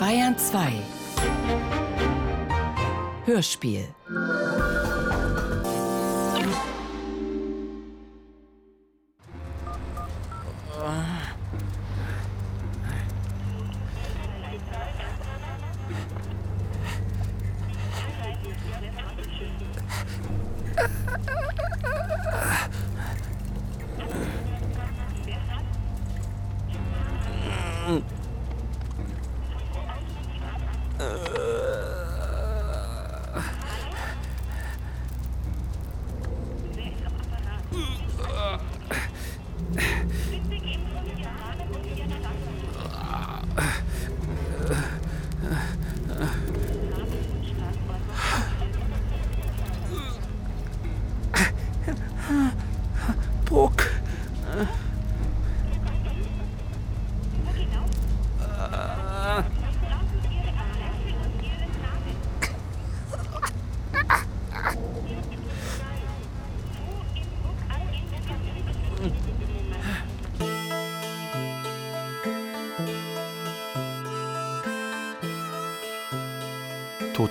Bayern 2 Hörspiel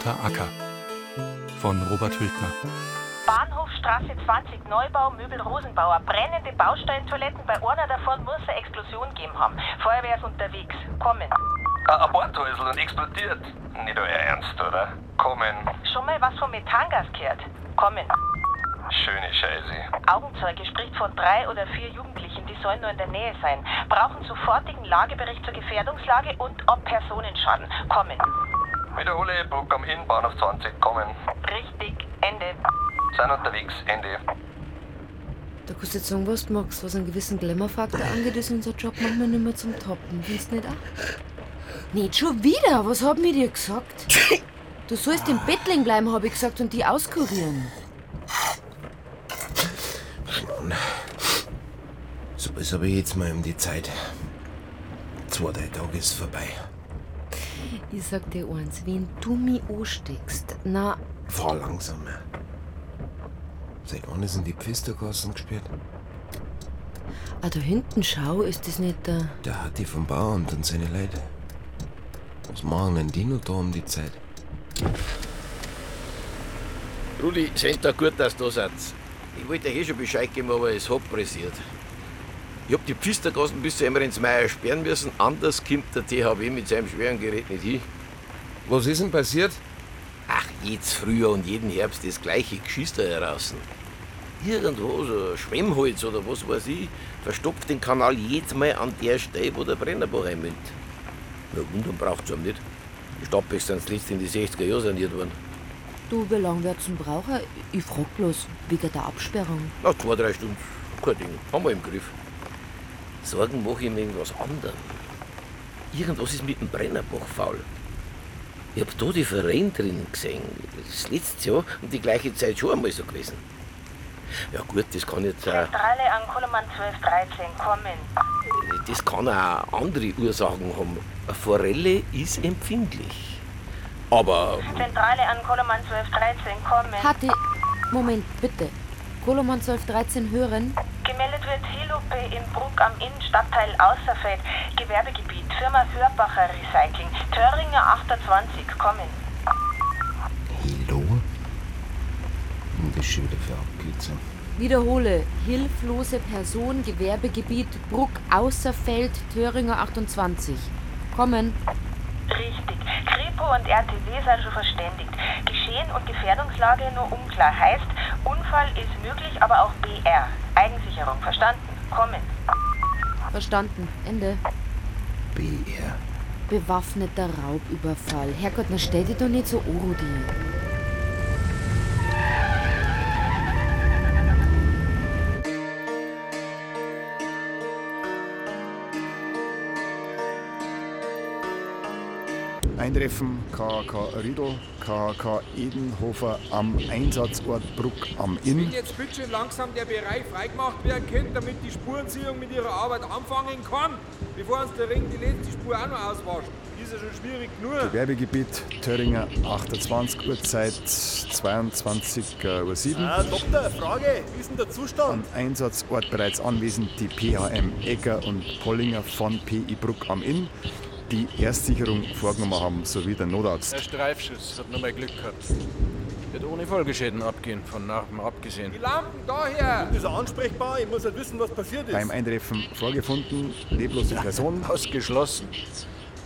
Toter Acker von Robert Hültner. Bahnhofstraße 20, Neubau, Möbel Rosenbauer. Brennende Bausteintoiletten. Bei einer davon muss eine Explosion gegeben haben. Feuerwehr ist unterwegs. Kommen. Ein Bordhäusl und explodiert. Nicht euer Ernst, oder? Kommen. Schon mal was vom Methangas gehört. Kommen. Schöne Scheiße. Augenzeuge spricht von drei oder vier Jugendlichen, die sollen nur in der Nähe sein. Brauchen sofortigen Lagebericht zur Gefährdungslage und ob Personenschaden. Kommen. Wiederhole, am Inn, Bahnhof 20, kommen. Richtig, Ende. Sind unterwegs, Ende. Da kannst du jetzt sagen, was du magst. Was einen gewissen Glamour-Faktor angeht, ist unser Job manchmal nicht mehr zum Toppen. Du nicht auch? Nicht schon wieder? Was haben wir dir gesagt? Du sollst im Bett liegen bleiben, habe ich gesagt, und die auskurieren. So ist aber jetzt mal um die Zeit. Zwei, drei Tage ist vorbei. Ich sag dir eins, wenn du mich ansteckst, na, Fahr langsamer. Seit wann ist denn die Pfistergassen gesperrt? ah, da hinten schau, ist das nicht der. Der hat die vom Bauamt und seine Leute. Was machen denn die noch da um die Zeit? Rudi, sind da gut, dass du da seid. Ich wollte euch eh schon Bescheid geben, aber es hat pressiert. Ich hab die Pfistergassen bis zu Emmerensmeier sperren müssen, anders kommt der THW mit seinem schweren Gerät nicht hin. Was ist denn passiert? Ach, jedes Frühjahr und jeden Herbst das gleiche Geschister heraus. Irgendwo, so ein Schwemmholz oder was weiß ich, verstopft den Kanal jedes Mal an der Stelle, wo der Brennerbach einmündet. Na, wundern braucht's einem nicht. Die Stadtbäche sind zuletzt in die 60er Jahre saniert worden. Du, wie lange wird's denn brauchen? Ich frag bloß, wegen der Absperrung. Na, zwei, drei Stunden. Kein Ding. Haben wir im Griff. Sorgen mache ich mir irgendwas anderem. Irgendwas ist mit dem Brennerbach faul. Ich hab da die Verein drin gesehen. Das letzte Jahr und die gleiche Zeit schon einmal so gewesen. Ja gut, das kann jetzt auch, Zentrale an Koloman 1213. Kommen. das kann auch andere Ursachen haben. Eine Forelle ist empfindlich. Aber Zentrale an Koloman 1213. Kommen. Hatte. Moment, bitte. Koloman 1213 hören. Gemeldet wird Helupe in Bruck am Inn, Stadtteil Außerfeld, Gewerbegebiet, Firma Hörbacher Recycling, Töringer 28, kommen. Hilo? Das ist schon wieder für Abkürzung. Wiederhole. Hilflose Person, Gewerbegebiet, Bruck, Außerfeld, Thöringer 28. Kommen. Richtig. Kripo und RTW sind schon verständigt. Geschehen und Gefährdungslage nur unklar. Heißt, Unfall ist möglich, aber auch BR. Eigensicherung, verstanden? Kommen. Verstanden. Ende. BR. Bewaffneter Raubüberfall. Herrgott, na stell dich doch nicht so an, Rudi. Eintreffen KK Riedl, KK Edenhofer am Einsatzort Bruck am Wenn Inn. jetzt bitte schön langsam der Bereich freigemacht werden könnte, damit die Spurenziehung mit ihrer Arbeit anfangen kann, bevor uns der Ring die letzte Spur auch noch auswascht. Ist ja schon schwierig genug. Gewerbegebiet Töringer 28, Uhrzeit 22.07 Uhr. Ah, Doktor, Frage, wie ist denn der Zustand? Am Einsatzort bereits anwesend die PHM Egger und Pollinger von PI Bruck am Inn. Die Erstsicherung vorgenommen haben, sowie der Notarzt. Der Streifschuss hat nochmal Glück gehabt. Wird ohne Folgeschäden abgehen, von Narben abgesehen. Die Lampen daher! Ist er ansprechbar? Ich muss halt wissen, was passiert ist. Beim Eintreffen vorgefunden, leblose Person, Ausgeschlossen.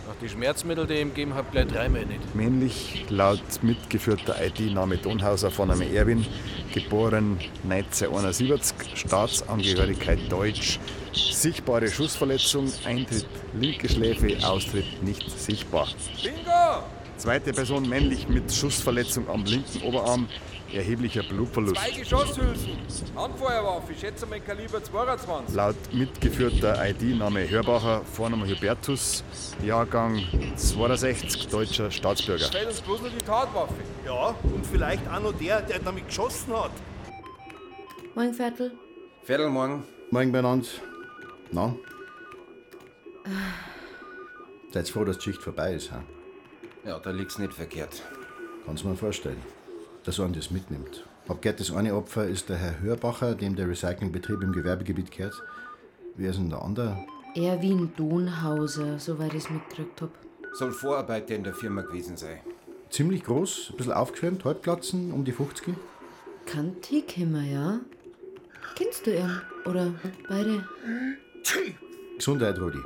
Nach die Schmerzmittel, die ich ihm gegeben habe, gleich dreimal nicht. männlich, laut mitgeführter ID-Name Donhauser von einem Erwin, geboren 1971, Staatsangehörigkeit Deutsch, sichtbare Schussverletzung, Eintritt linke Schläfe, Austritt nicht sichtbar. Bingo! Zweite Person männlich mit Schussverletzung am linken Oberarm, erheblicher Blutverlust. Zwei Geschosshülsen. Handfeuerwaffe, ich schätze mal Kaliber 22. Laut mitgeführter ID-Name Hörbacher, Vorname Hubertus, Jahrgang 62, deutscher Staatsbürger. Fällt uns bloß nur die Tatwaffe. Ja, und vielleicht auch noch der, der damit geschossen hat. Morgen, Viertel. Viertel morgen. Morgen beieinander. Na? Seid froh, dass die Schicht vorbei ist, ha? Ja, da liegt's nicht verkehrt. Kannst du mir vorstellen, dass einer das mitnimmt. Hab gehört, das eine Opfer ist der Herr Hörbacher, dem der Recyclingbetrieb im Gewerbegebiet gehört. Wer ist denn der andere? Erwin Donhauser, soweit ich es mitgekriegt hab. Soll Vorarbeiter in der Firma gewesen sein. Ziemlich groß, ein bisschen aufgeschwemmt, Halbglatzen, um die 50. Kantig immer, ja? Kennst du ihn? Oder beide? Gesundheit, Rudi.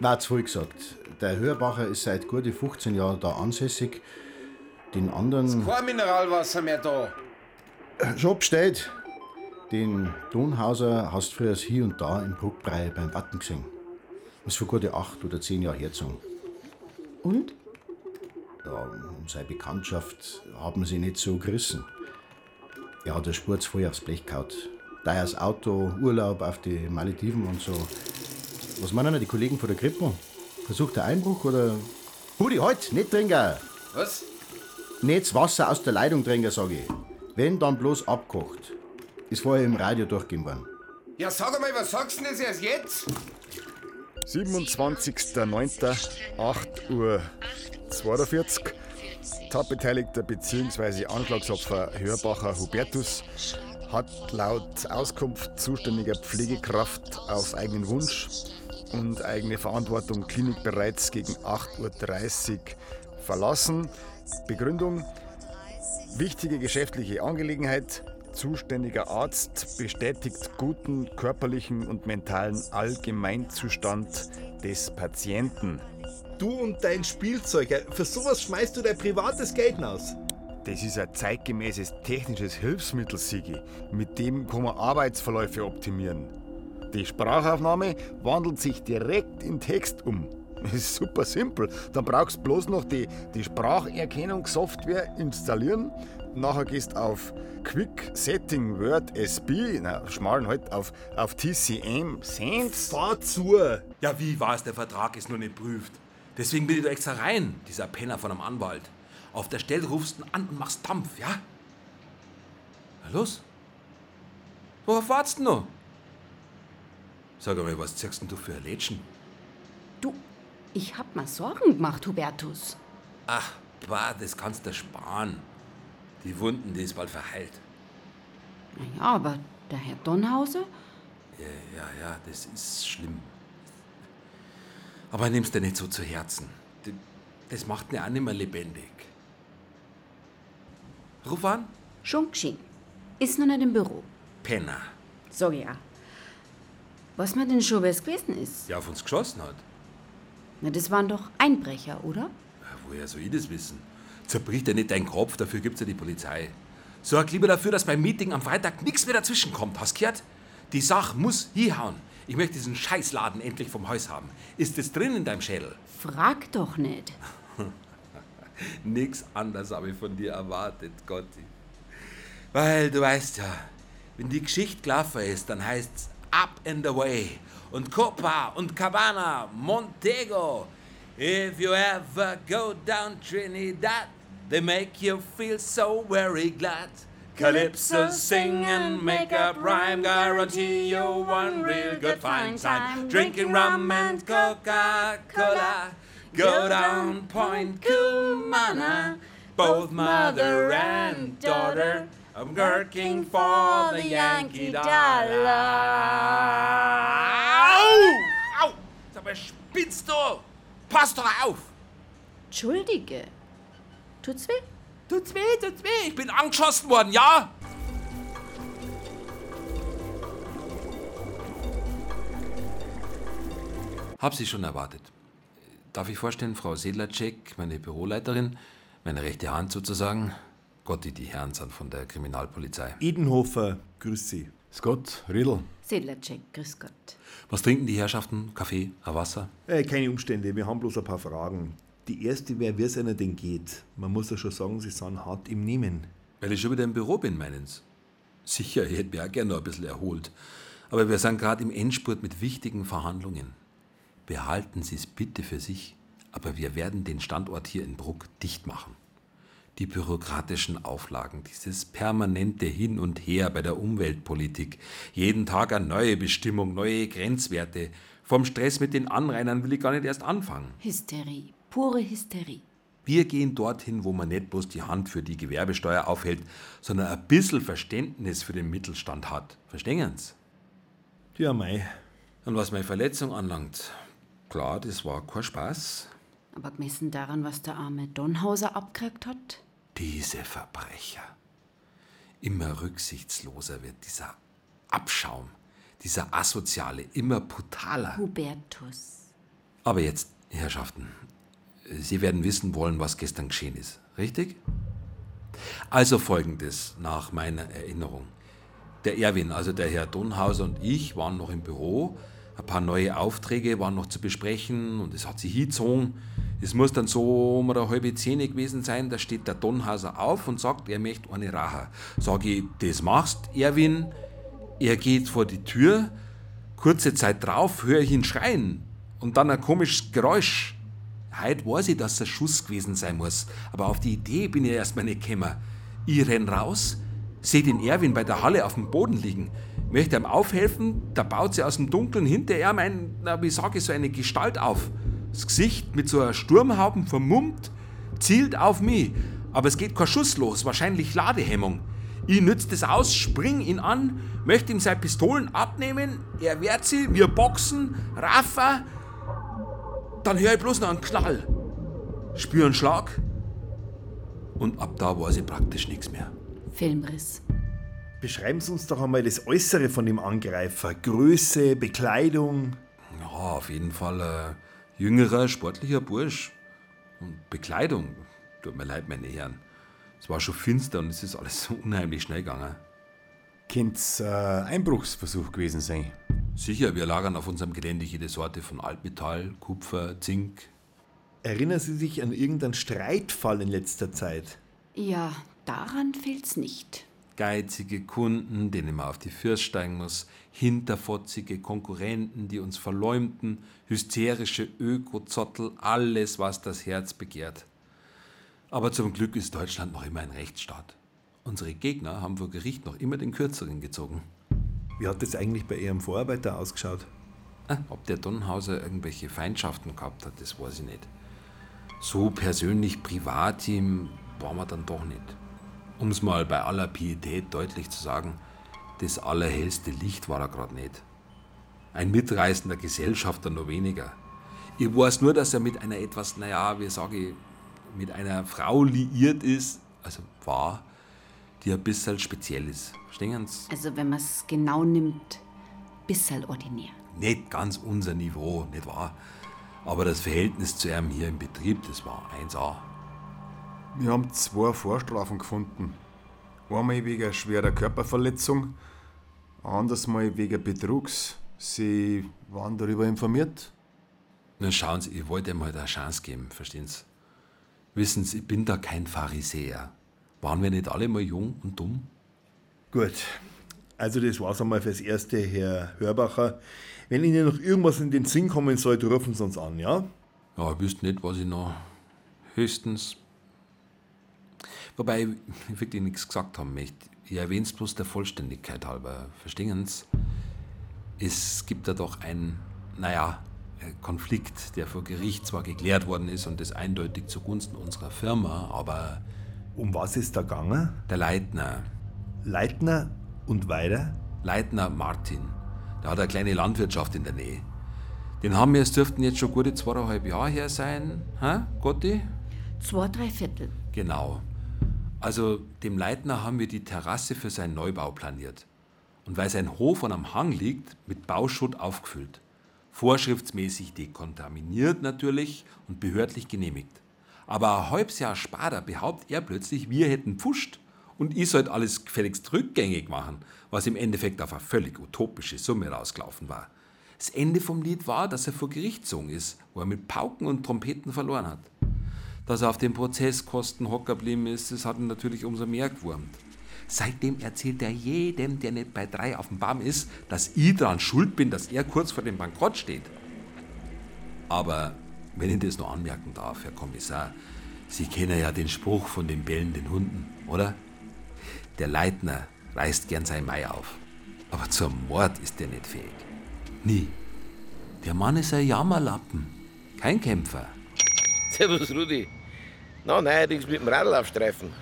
Na, zu früh gesagt. Der Hörbacher ist seit gute 15 Jahren da ansässig. Den anderen. Kein Mineralwasser mehr da. Schon bestellt. Den Donhauser hast du früher hier und da im Bruckbrei beim Watten gesehen. Das ist vor gute acht oder zehn Jahren hergezogen. Und? Ja, um seine Bekanntschaft haben sie nicht so gerissen. Er hat eine Spur zu voll aufs Blech gehauen. Teures Auto, Urlaub auf die Malediven und so. Was meinen denn die Kollegen von der Kripo? Versucht der Einbruch oder. Hudi, halt, nicht trinken! Was? Nicht das Wasser aus der Leitung trinken, sage ich. Wenn, dann bloß abkocht. Ist vorher im Radio durchgehen worden. Ja, sag einmal, was sagst du denn das erst jetzt? 27.09.8 Uhr 42. Tatbeteiligter bzw. Anschlagsopfer Hörbacher Hubertus hat laut Auskunft zuständiger Pflegekraft auf eigenen Wunsch und eigene Verantwortung Klinik bereits gegen 8.30 Uhr verlassen. Begründung: Wichtige geschäftliche Angelegenheit. Zuständiger Arzt bestätigt guten körperlichen und mentalen Allgemeinzustand des Patienten. Du und dein Spielzeug, für sowas schmeißt du dein privates Geld aus. Das ist ein zeitgemäßes technisches Hilfsmittel, Sigi. Mit dem kann man Arbeitsverläufe optimieren. Die Sprachaufnahme wandelt sich direkt in Text um. Das ist super simpel. Dann brauchst du bloß noch die, die Spracherkennungssoftware installieren. Nachher gehst auf Quick Setting Word SB, na, schmalen halt auf, auf TCM Sense. Fahr zu! Ja, wie war's? Der Vertrag ist nur nicht prüft. Deswegen bin ich da extra rein, dieser Penner von einem Anwalt. Auf der Stelle rufst du an und machst Dampf, ja? Na los? Worauf wartest du noch? Sag einmal, was denn du für ein Lädchen? Du, ich hab mir Sorgen gemacht, Hubertus. Ach, bah, das kannst du sparen. Die Wunden, die ist bald verheilt. Naja, aber der Herr Donhauser? Ja, ja, ja, das ist schlimm. Aber nimm's dir nicht so zu Herzen. Das macht ihn auch nicht mehr lebendig. Ruf an. Geschehen. Ist noch nicht im Büro. Penner. Sag ja. Was mir denn schon was gewesen ist? Der auf uns geschossen hat. Na, das waren doch Einbrecher, oder? Ja, Woher soll ich das wissen? Zerbricht ja nicht deinen Kopf, dafür gibt's ja die Polizei. Sorg lieber dafür, dass beim Meeting am Freitag nichts mehr dazwischen kommt, hast gehört? Die Sache muss hinhauen. Ich möchte diesen Scheißladen endlich vom Haus haben. Ist es drin in deinem Schädel? Frag doch nicht. Nix anderes habe ich von dir erwartet, Gotti. Weil du weißt ja, wenn die Geschichte gelaufen ist, dann heißt's Up and Away und Copa und Cabana, Montego. If you ever go down Trinidad, they make you feel so very glad. Calypso sing and make up rhyme, guarantee you one real good fine time. Drinking rum and Coca-Cola, go down Point Cumana, both mother and daughter. I'm working for the Yankee Dollar. Au! Au! Sag mal, spinnst du? Pass doch auf! Entschuldige. Tut's weh? Tut's weh, tut's weh. Ich bin angeschossen worden, ja? Hab Sie schon erwartet. Darf ich vorstellen, Frau Sedlacek, meine Büroleiterin, meine rechte Hand sozusagen. Gotti, die Herren sind von der Kriminalpolizei. Edenhofer, grüß Sie. Scott, Riedl. Sedlacek, grüß Gott. Was trinken die Herrschaften? Kaffee, ein Wasser? Äh, keine Umstände, wir haben bloß ein paar Fragen. Die erste wäre, wie es einer denn geht. Man muss ja schon sagen, Sie sind hart im Nehmen. Weil ich schon wieder im Büro bin, meinen Sie? Sicher, ich hätte mich auch gerne noch ein bisschen erholt. Aber wir sind gerade im Endspurt mit wichtigen Verhandlungen. Behalten Sie es bitte für sich, aber wir werden den Standort hier in Bruck dicht machen. Die bürokratischen Auflagen, dieses permanente Hin und Her bei der Umweltpolitik, jeden Tag eine neue Bestimmung, neue Grenzwerte. Vom Stress mit den Anrainern will ich gar nicht erst anfangen. Hysterie, pure Hysterie. Wir gehen dorthin, wo man nicht bloß die Hand für die Gewerbesteuer aufhält, sondern ein bisschen Verständnis für den Mittelstand hat. Verstehen Sie? Ja, mei. Und was meine Verletzung anlangt, klar, das war kein Spaß. Aber gemessen daran, was der arme Donhauser abgekriegt hat? Diese Verbrecher. Immer rücksichtsloser wird dieser Abschaum, dieser Asoziale, immer brutaler. Hubertus. Aber jetzt, Herrschaften, Sie werden wissen wollen, was gestern geschehen ist, richtig? Also folgendes nach meiner Erinnerung. Der Erwin, also der Herr Donhauser und ich waren noch im Büro. Ein paar neue Aufträge waren noch zu besprechen und es hat sich hingezogen. Es muss dann so um eine halbe Zehn gewesen sein. Da steht der Donhauser auf und sagt, er möchte eine Rache. Sag ich, das machst, Erwin. Er geht vor die Tür. Kurze Zeit drauf höre ich ihn schreien und dann ein komisches Geräusch. Heute weiß ich, dass es ein Schuss gewesen sein muss, aber auf die Idee bin ich erstmal nicht gekommen. Ich renn raus, sehe den Erwin bei der Halle auf dem Boden liegen, möchte ihm aufhelfen, da baut sie aus dem Dunkeln hinter ihm ein, na, wie sage ich, so eine Gestalt auf. Das Gesicht mit so einer Sturmhauben vermummt, zielt auf mich, aber es geht kein Schuss los, wahrscheinlich Ladehemmung. Ich nütze das aus, spring ihn an, möchte ihm seine Pistolen abnehmen, er wehrt sie, wir boxen, Rafa, dann höre ich bloß noch einen Knall. Spüre einen Schlag. Und ab da weiß ich praktisch nichts mehr. Filmriss. Beschreiben Sie uns doch einmal das Äußere von dem Angreifer. Größe, Bekleidung. Ja, auf jeden Fall ein jüngerer, sportlicher Bursch. Und Bekleidung. Tut mir leid, meine Herren. Es war schon finster und es ist alles so unheimlich schnell gegangen. Könnte es äh, Einbruchsversuch gewesen sein? Sicher, wir lagern auf unserem Gelände jede Sorte von Altmetall, Kupfer, Zink. Erinnern Sie sich an irgendeinen Streitfall in letzter Zeit? Ja, daran fehlt's nicht. Geizige Kunden, denen man auf die Fürst steigen muss, hinterfotzige Konkurrenten, die uns verleumden, hysterische Ökozottel, alles, was das Herz begehrt. Aber zum Glück ist Deutschland noch immer ein Rechtsstaat. Unsere Gegner haben vor Gericht noch immer den Kürzeren gezogen. Wie hat das eigentlich bei Ihrem Vorarbeiter ausgeschaut? Ah, Ob der Donhauser irgendwelche Feindschaften gehabt hat, das weiß ich nicht. So persönlich privat ihm war man dann doch nicht. Um es mal bei aller Pietät deutlich zu sagen, das allerhellste Licht war er gerade nicht. Ein mitreißender Gesellschafter nur weniger. Ich weiß nur, dass er mit einer etwas, naja, wie sage ich, mit einer Frau liiert ist, also war, die ein bisschen speziell ist. Verstehen Sie? Also wenn man's genau nimmt, bisschen ordinär. Nicht ganz unser Niveau, nicht wahr? Aber das Verhältnis zu ihm hier im Betrieb, das war 1A. Wir haben zwei Vorstrafen gefunden. Einmal wegen schwerer Körperverletzung, anders mal wegen Betrugs. Sie waren darüber informiert? Na schauen Sie, ich wollte ihm halt eine Chance geben, verstehen Sie? Wissen Sie, ich bin da kein Pharisäer. Waren wir nicht alle mal jung und dumm? Gut. Also das war's einmal fürs Erste, Herr Hörbacher. Wenn Ihnen noch irgendwas in den Sinn kommen sollte, rufen Sie uns an, ja? Ja, ich wüsste nicht, was ich noch. Höchstens. Wobei ich wirklich nichts gesagt haben möchte. Ich erwähne es bloß der Vollständigkeit halber. Verstehen Sie? Es gibt da doch einen, naja, Konflikt, der vor Gericht zwar geklärt worden ist und das eindeutig zugunsten unserer Firma, aber. Um was ist da gegangen? Der Leitner. Den haben wir, es dürften jetzt schon gute zweieinhalb Jahre her sein, hä, Gotti? Zwei, drei Viertel. Genau. Also dem Leitner haben wir die Terrasse für seinen Neubau planiert. Und weil sein Hof an am Hang liegt, mit Bauschutt aufgefüllt. Vorschriftsmäßig dekontaminiert natürlich und behördlich genehmigt. Aber ein halbes Jahr später behauptet er plötzlich, wir hätten pfuscht und ich sollte alles gefälligst rückgängig machen, was im Endeffekt auf eine völlig utopische Summe rausgelaufen war. Das Ende vom Lied war, dass er vor Gericht gezogen ist, wo er mit Pauken und Trompeten verloren hat. Dass er auf den Prozesskosten hocker geblieben ist, das hat ihn natürlich umso mehr gewurmt. Seitdem erzählt er jedem, der nicht bei drei auf dem Baum ist, dass ich daran schuld bin, dass er kurz vor dem Bankrott steht. Aber wenn ich das noch anmerken darf, Herr Kommissar, Sie kennen ja den Spruch von den bellenden Hunden, oder? Der Leitner reißt gern sein Mai auf. Aber zum Mord ist er nicht fähig. Nie. Der Mann ist ein Jammerlappen. Kein Kämpfer. Servus, Rudi. Na, neuerdings mit dem Radl aufstreifen.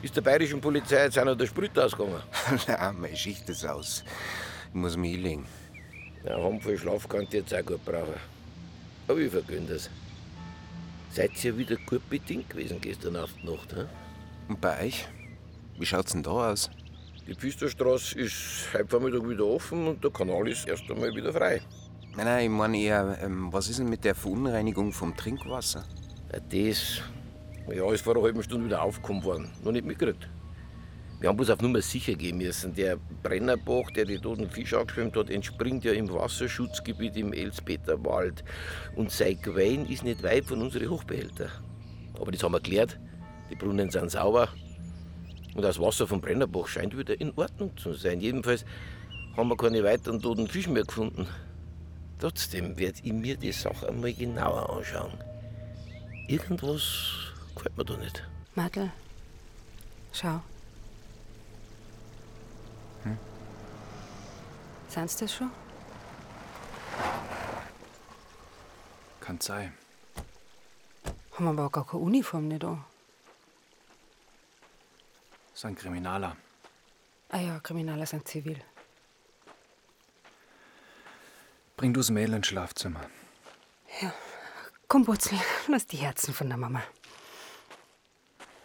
Ist der bayerischen Polizei jetzt auch noch der Sprit ausgegangen? Nein, meine Schicht ist aus. Ich muss mich hinlegen. Ja, Handvoll Schlaf kann ich jetzt auch gut brauchen. Aber ich vergönn das. Seid ihr wieder gut bedient gewesen gestern auf die Nacht, hä? Und bei euch? Wie schaut's denn da aus? Die Pfisterstraße ist heute Vormittag wieder offen und der Kanal ist erst einmal wieder frei. Nein, nein, ich meine eher, ähm, was ist denn mit der Verunreinigung vom Trinkwasser? Ja, das ja, ist vor einer halben Stunde wieder aufgekommen worden. Noch nicht mitgekriegt. Wir haben bloß auf Nummer sicher gehen müssen. Der Brennerbach, der die toten Fische angeschwemmt hat, entspringt ja im Wasserschutzgebiet im Elspeterwald. Und sein Quellen ist nicht weit von unseren Hochbehältern. Aber das haben wir geklärt. Die Brunnen sind sauber. Und das Wasser vom Brennerbach scheint wieder in Ordnung zu sein. Jedenfalls haben wir keine weiteren toten Fische mehr gefunden. Trotzdem werde ich mir die Sache einmal genauer anschauen. Irgendwas gefällt mir da nicht. Madel, schau. Hm? Sind's das schon? Kann sein. Haben wir aber gar keine Uniform nicht an. Ist ein Kriminaler. Ah ja, Kriminaler sind zivil. Bring du's Mädel ins Schlafzimmer. Ja. Komm, Butzel, lass die Herzen von der Mama.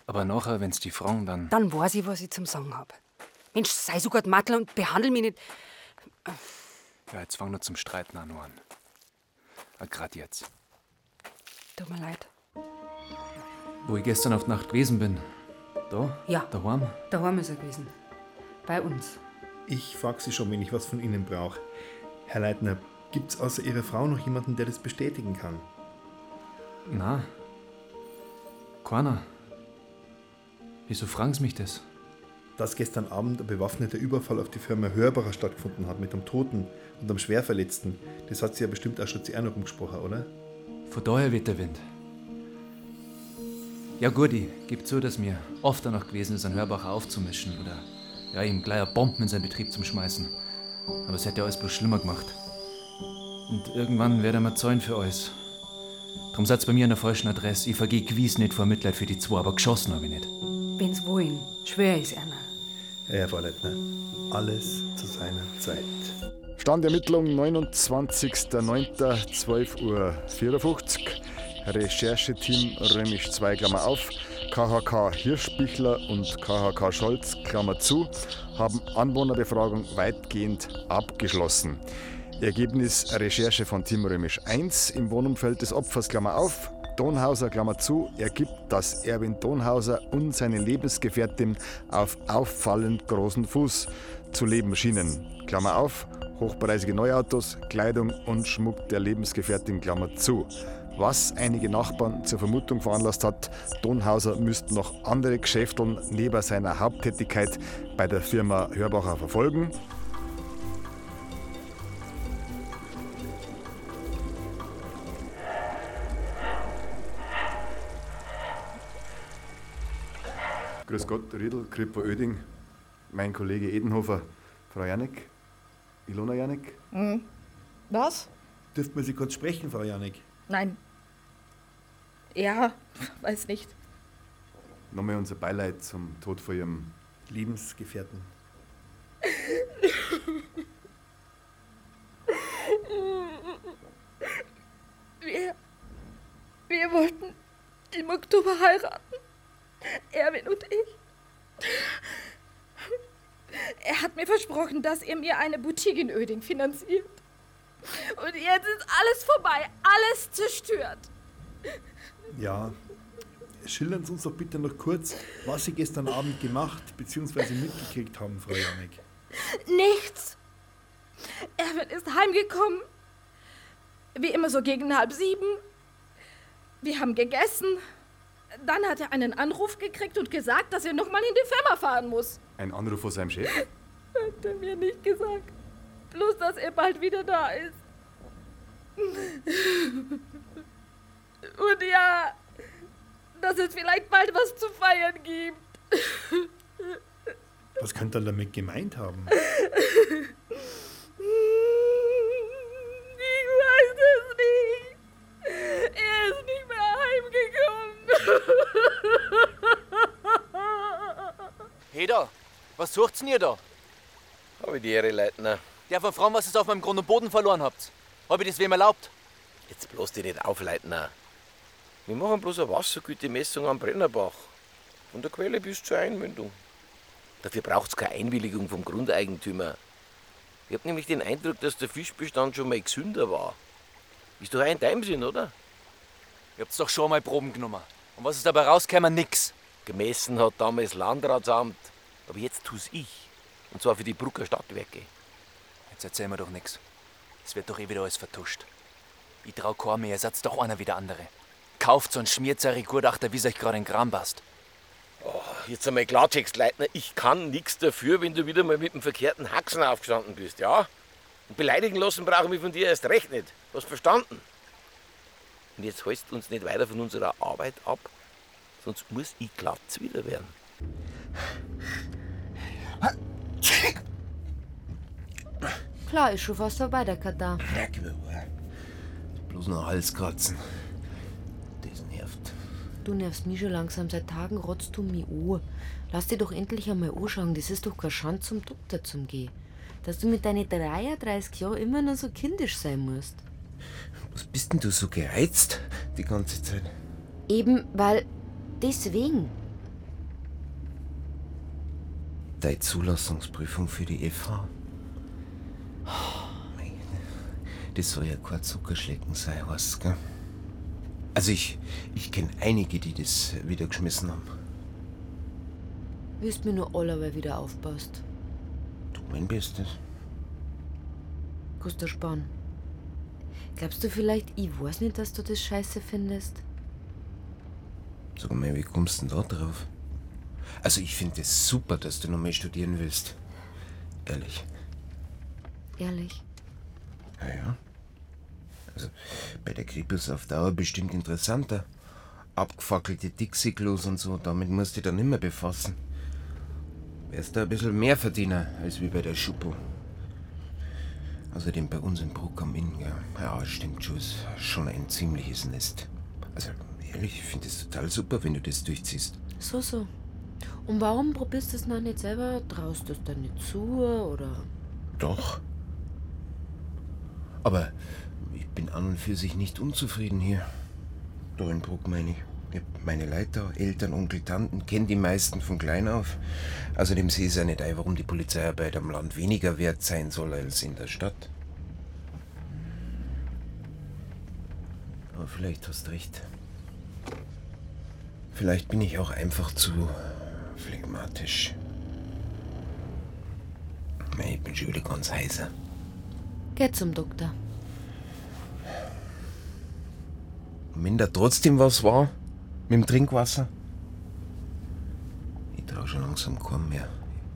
Aber nachher, wenn's die Frauen dann. Dann weiß ich, was ich zum Sagen hab. Mensch, sei so gut Mattel und behandel mich nicht. Ja, jetzt fang nur zum Streiten an, an. Grad jetzt. Tut mir leid. Wo ich gestern auf die Nacht gewesen bin. Da? Ja. Daheim? Daheim ist er gewesen. Bei uns. Ich frage Sie schon, wenn ich was von Ihnen brauche. Herr Leitner, gibt's außer Ihrer Frau noch jemanden, der das bestätigen kann? Na. Keiner. Wieso fragen Sie mich das? Dass gestern Abend ein bewaffneter Überfall auf die Firma Hörbacher stattgefunden hat mit einem Toten und einem Schwerverletzten, das hat sie ja bestimmt auch schon zu Erinnerung gesprochen, oder? Von daher weht der Wind. Ja gut, ich gebe zu, dass mir oft danach gewesen ist, einen Hörbacher aufzumischen oder ja, ihm gleich Bomben in seinen Betrieb zu schmeißen. Aber es hätte ja alles bloß schlimmer gemacht. Und irgendwann werde mir zahlen für alles. Drum seid's bei mir an der falschen Adresse. Ich vergeh gewiss nicht vor Mitleid für die zwei, aber geschossen habe ich nicht. Wenn's wollen, schwör ich's einer. Ja, Herr Frau Leitner, alles zu seiner Zeit. Standermittlung 29.09.12.54 Uhr. Rechercheteam Römisch 2, Klammer auf, KHK Hirschbichler und KHK Scholz, Klammer zu, haben Anwohnerbefragung weitgehend abgeschlossen. Ergebnis Recherche von Team Römisch 1 im Wohnumfeld des Opfers, Klammer auf, Donhauser, Klammer zu, ergibt, dass Erwin Donhauser und seine Lebensgefährtin auf auffallend großen Fuß zu leben schienen. Klammer auf, hochpreisige Neuautos, Kleidung und Schmuck der Lebensgefährtin, Klammer zu. Was einige Nachbarn zur Vermutung veranlasst hat, Donhauser müsste noch andere Geschäfteln neben seiner Haupttätigkeit bei der Firma Hörbacher verfolgen. Grüß Gott, Riedl, Kripo Oeding, mein Kollege Edenhofer, Frau Janek, Ilona Janek. Hm. Was? Dürft man Sie kurz sprechen, Frau Janek? Nein. Ja, weiß nicht. Nochmal unser Beileid zum Tod von Ihrem Lebensgefährten. Wir wollten im Oktober heiraten. Erwin und ich. Er hat mir versprochen, dass er mir eine Boutique in Öding finanziert. Und jetzt ist alles vorbei, alles zerstört. Ja, schildern Sie uns doch bitte noch kurz, was Sie gestern Abend gemacht bzw. mitgekriegt haben, Frau Janek. Nichts. Erwin ist heimgekommen. Wie immer so gegen halb sieben. Wir haben gegessen. Dann hat er einen Anruf gekriegt und gesagt, dass er nochmal in die Firma fahren muss. Ein Anruf von seinem Chef? Hat er mir nicht gesagt. Bloß, dass er bald wieder da ist. Und ja, dass es vielleicht bald was zu feiern gibt. Was könnte er damit gemeint haben? Ich weiß es nicht. Er ist nicht mehr heimgekommen. Heda, was sucht's denn ihr da? Hab ich die Ehre, Leitner. Der von Frauen, was ihr auf meinem Grund und Boden verloren habt. Hab ich das wem erlaubt? Jetzt bloß dich nicht auf, Leitner. Wir machen bloß eine Wassergütemessung am Brennerbach. Von der Quelle bis zur Einmündung. Dafür braucht's keine Einwilligung vom Grundeigentümer. Ich hab nämlich den Eindruck, dass der Fischbestand schon mal gesünder war. Ist doch auch in deinem Sinn, oder? Ihr habt's doch schon mal Proben genommen. Und was ist dabei rausgekommen? Nix. Gemessen hat damals Landratsamt. Aber jetzt tu's ich. Und zwar für die Brucker Stadtwerke. Jetzt erzähl mir doch nix. Es wird doch eh wieder alles vertuscht. Ich trau keinem mehr, seid doch einer wie der andere. Kauft und schmiert eure Gutachter, wie euch gerade in Kram passt. Oh, jetzt einmal Klartext, Leitner. Ich kann nichts dafür, wenn du wieder mal mit dem verkehrten Haxen aufgestanden bist, ja? Und beleidigen lassen brauche ich mich von dir erst recht nicht. Du hast verstanden? Und jetzt hältst du uns nicht weiter von unserer Arbeit ab, sonst muss ich glatt wieder werden. Klar, ist schon fast vorbei, der Katar. Bloß noch Halskratzen. Das nervt. Du nervst mich schon langsam. Seit Tagen rotzt du mich an. Lass dir doch endlich einmal anschauen. Das ist doch kein Schand zum Doktor zum Gehen. Dass du mit deinen 33 Jahren immer noch so kindisch sein musst. Was bist denn du so gereizt die ganze Zeit? Eben, weil. Deswegen. Deine Zulassungsprüfung für die FH. Das soll ja kein Zuckerschlecken sein, was, gell? Also ich, ich kenne einige, die das wieder geschmissen haben. Willst mir nur allerweil wieder aufpasst. Du mein Bestes. Gustav Spahn. Glaubst du vielleicht, ich weiß nicht, dass du das scheiße findest? Sag mal, wie kommst du denn da drauf? Also ich finde es super, dass du noch mehr studieren willst. Ehrlich. Ehrlich. Ja, ja. Also bei der Krippels auf Dauer bestimmt interessanter. Abgefackelte Dixie-Klos und so, damit musst du dich dann nicht mehr befassen. Wärst da ein bisschen mehr Verdiener als wie bei der Schuppo. Außerdem bei uns in Bruck am Inn, ja. Ja, stimmt schon, ist schon ein ziemliches Nest. Also ehrlich, ich finde es total super, wenn du das durchziehst. So, so. Und warum probierst du es noch nicht selber? Traust du es dann nicht zu, oder? Doch. Aber ich bin an und für sich nicht unzufrieden hier. Da in Bruck meine ich. Ich hab meine Leiter, Eltern, Onkel, Tanten, kenne die meisten von klein auf. Außerdem sehe ich ja nicht ein, warum die Polizeiarbeit am Land weniger wert sein soll als in der Stadt. Aber vielleicht hast recht. Vielleicht bin ich auch einfach zu phlegmatisch. Ich bin schon wieder ganz heiser. Geh zum Doktor. Wenn da trotzdem was war, mit dem Trinkwasser? Ich trau schon langsam kaum mehr.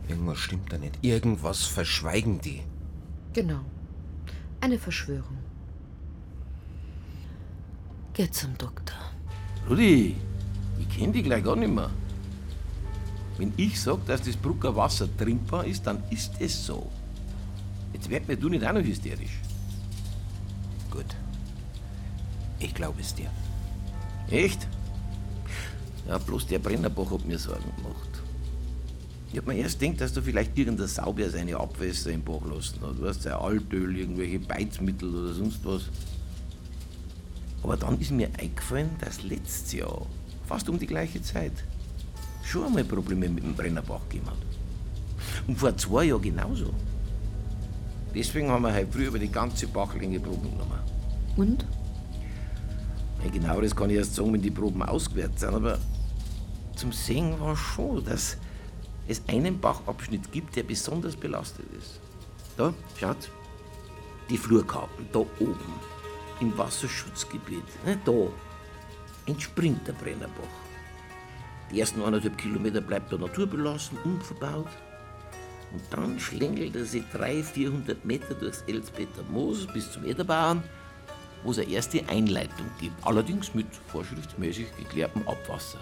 Irgendwas stimmt da nicht. Irgendwas verschweigen die. Genau. Eine Verschwörung. Geh zum Doktor. Rudi, ich kenn dich gleich gar nicht mehr. Wenn ich sag, dass das Brucker Wasser trinkbar ist, dann ist es so. Jetzt werd mir du nicht auch noch hysterisch. Gut. Ich glaube es dir. Echt? Ja, bloß der Brennerbach hat mir Sorgen gemacht. Ich hab mir erst gedacht, dass du vielleicht irgendein Sauber seine Abwässer im Bach lassen hat. Du hast sein Altöl, irgendwelche Beizmittel oder sonst was. Aber dann ist mir eingefallen, dass letztes Jahr, fast um die gleiche Zeit, schon einmal Probleme mit dem Brennerbach gegeben hat. Und vor zwei Jahren genauso. Deswegen haben wir heute früh über die ganze Bachlänge Proben genommen. Und? Ein genaueres kann ich erst sagen, wenn die Proben ausgewertet sind, aber zum Sehen war schon, dass es einen Bachabschnitt gibt, der besonders belastet ist. Da, schaut, die Flurkarten, da oben, im Wasserschutzgebiet, ne, da, entspringt der Brennerbach. Die ersten eineinhalb Kilometer bleibt er naturbelassen, unverbaut. Und dann schlängelt er sich 300, 400 Meter durchs Elsbeter Moos bis zum Ederbauern, wo es eine erste Einleitung gibt, allerdings mit vorschriftsmäßig geklärtem Abwasser.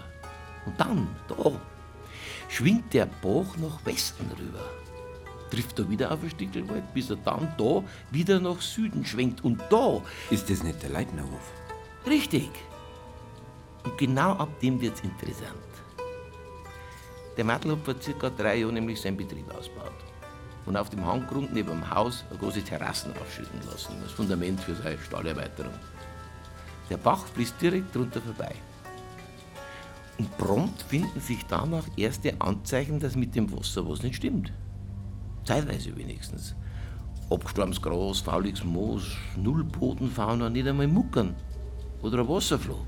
Und dann, da, schwingt der Bach nach Westen rüber, trifft er wieder auf ein Stickelwald, bis er dann da wieder nach Süden schwenkt. Und da. Ist das nicht der Leitnerhof? Richtig. Und genau ab dem wird's interessant. Der Mattel hat vor circa drei Jahren nämlich seinen Betrieb ausgebaut. Und auf dem Hanggrund neben dem Haus eine große Terrassen aufschütten lassen, als Fundament für seine Stallerweiterung. Der Bach fließt direkt drunter vorbei. Und prompt finden sich danach erste Anzeichen, dass mit dem Wasser was nicht stimmt. Zeitweise wenigstens. Abgestorbenes Gras, fauliges Moos, null Bodenfauna, nicht einmal Muckern. Oder ein Wasserfloh.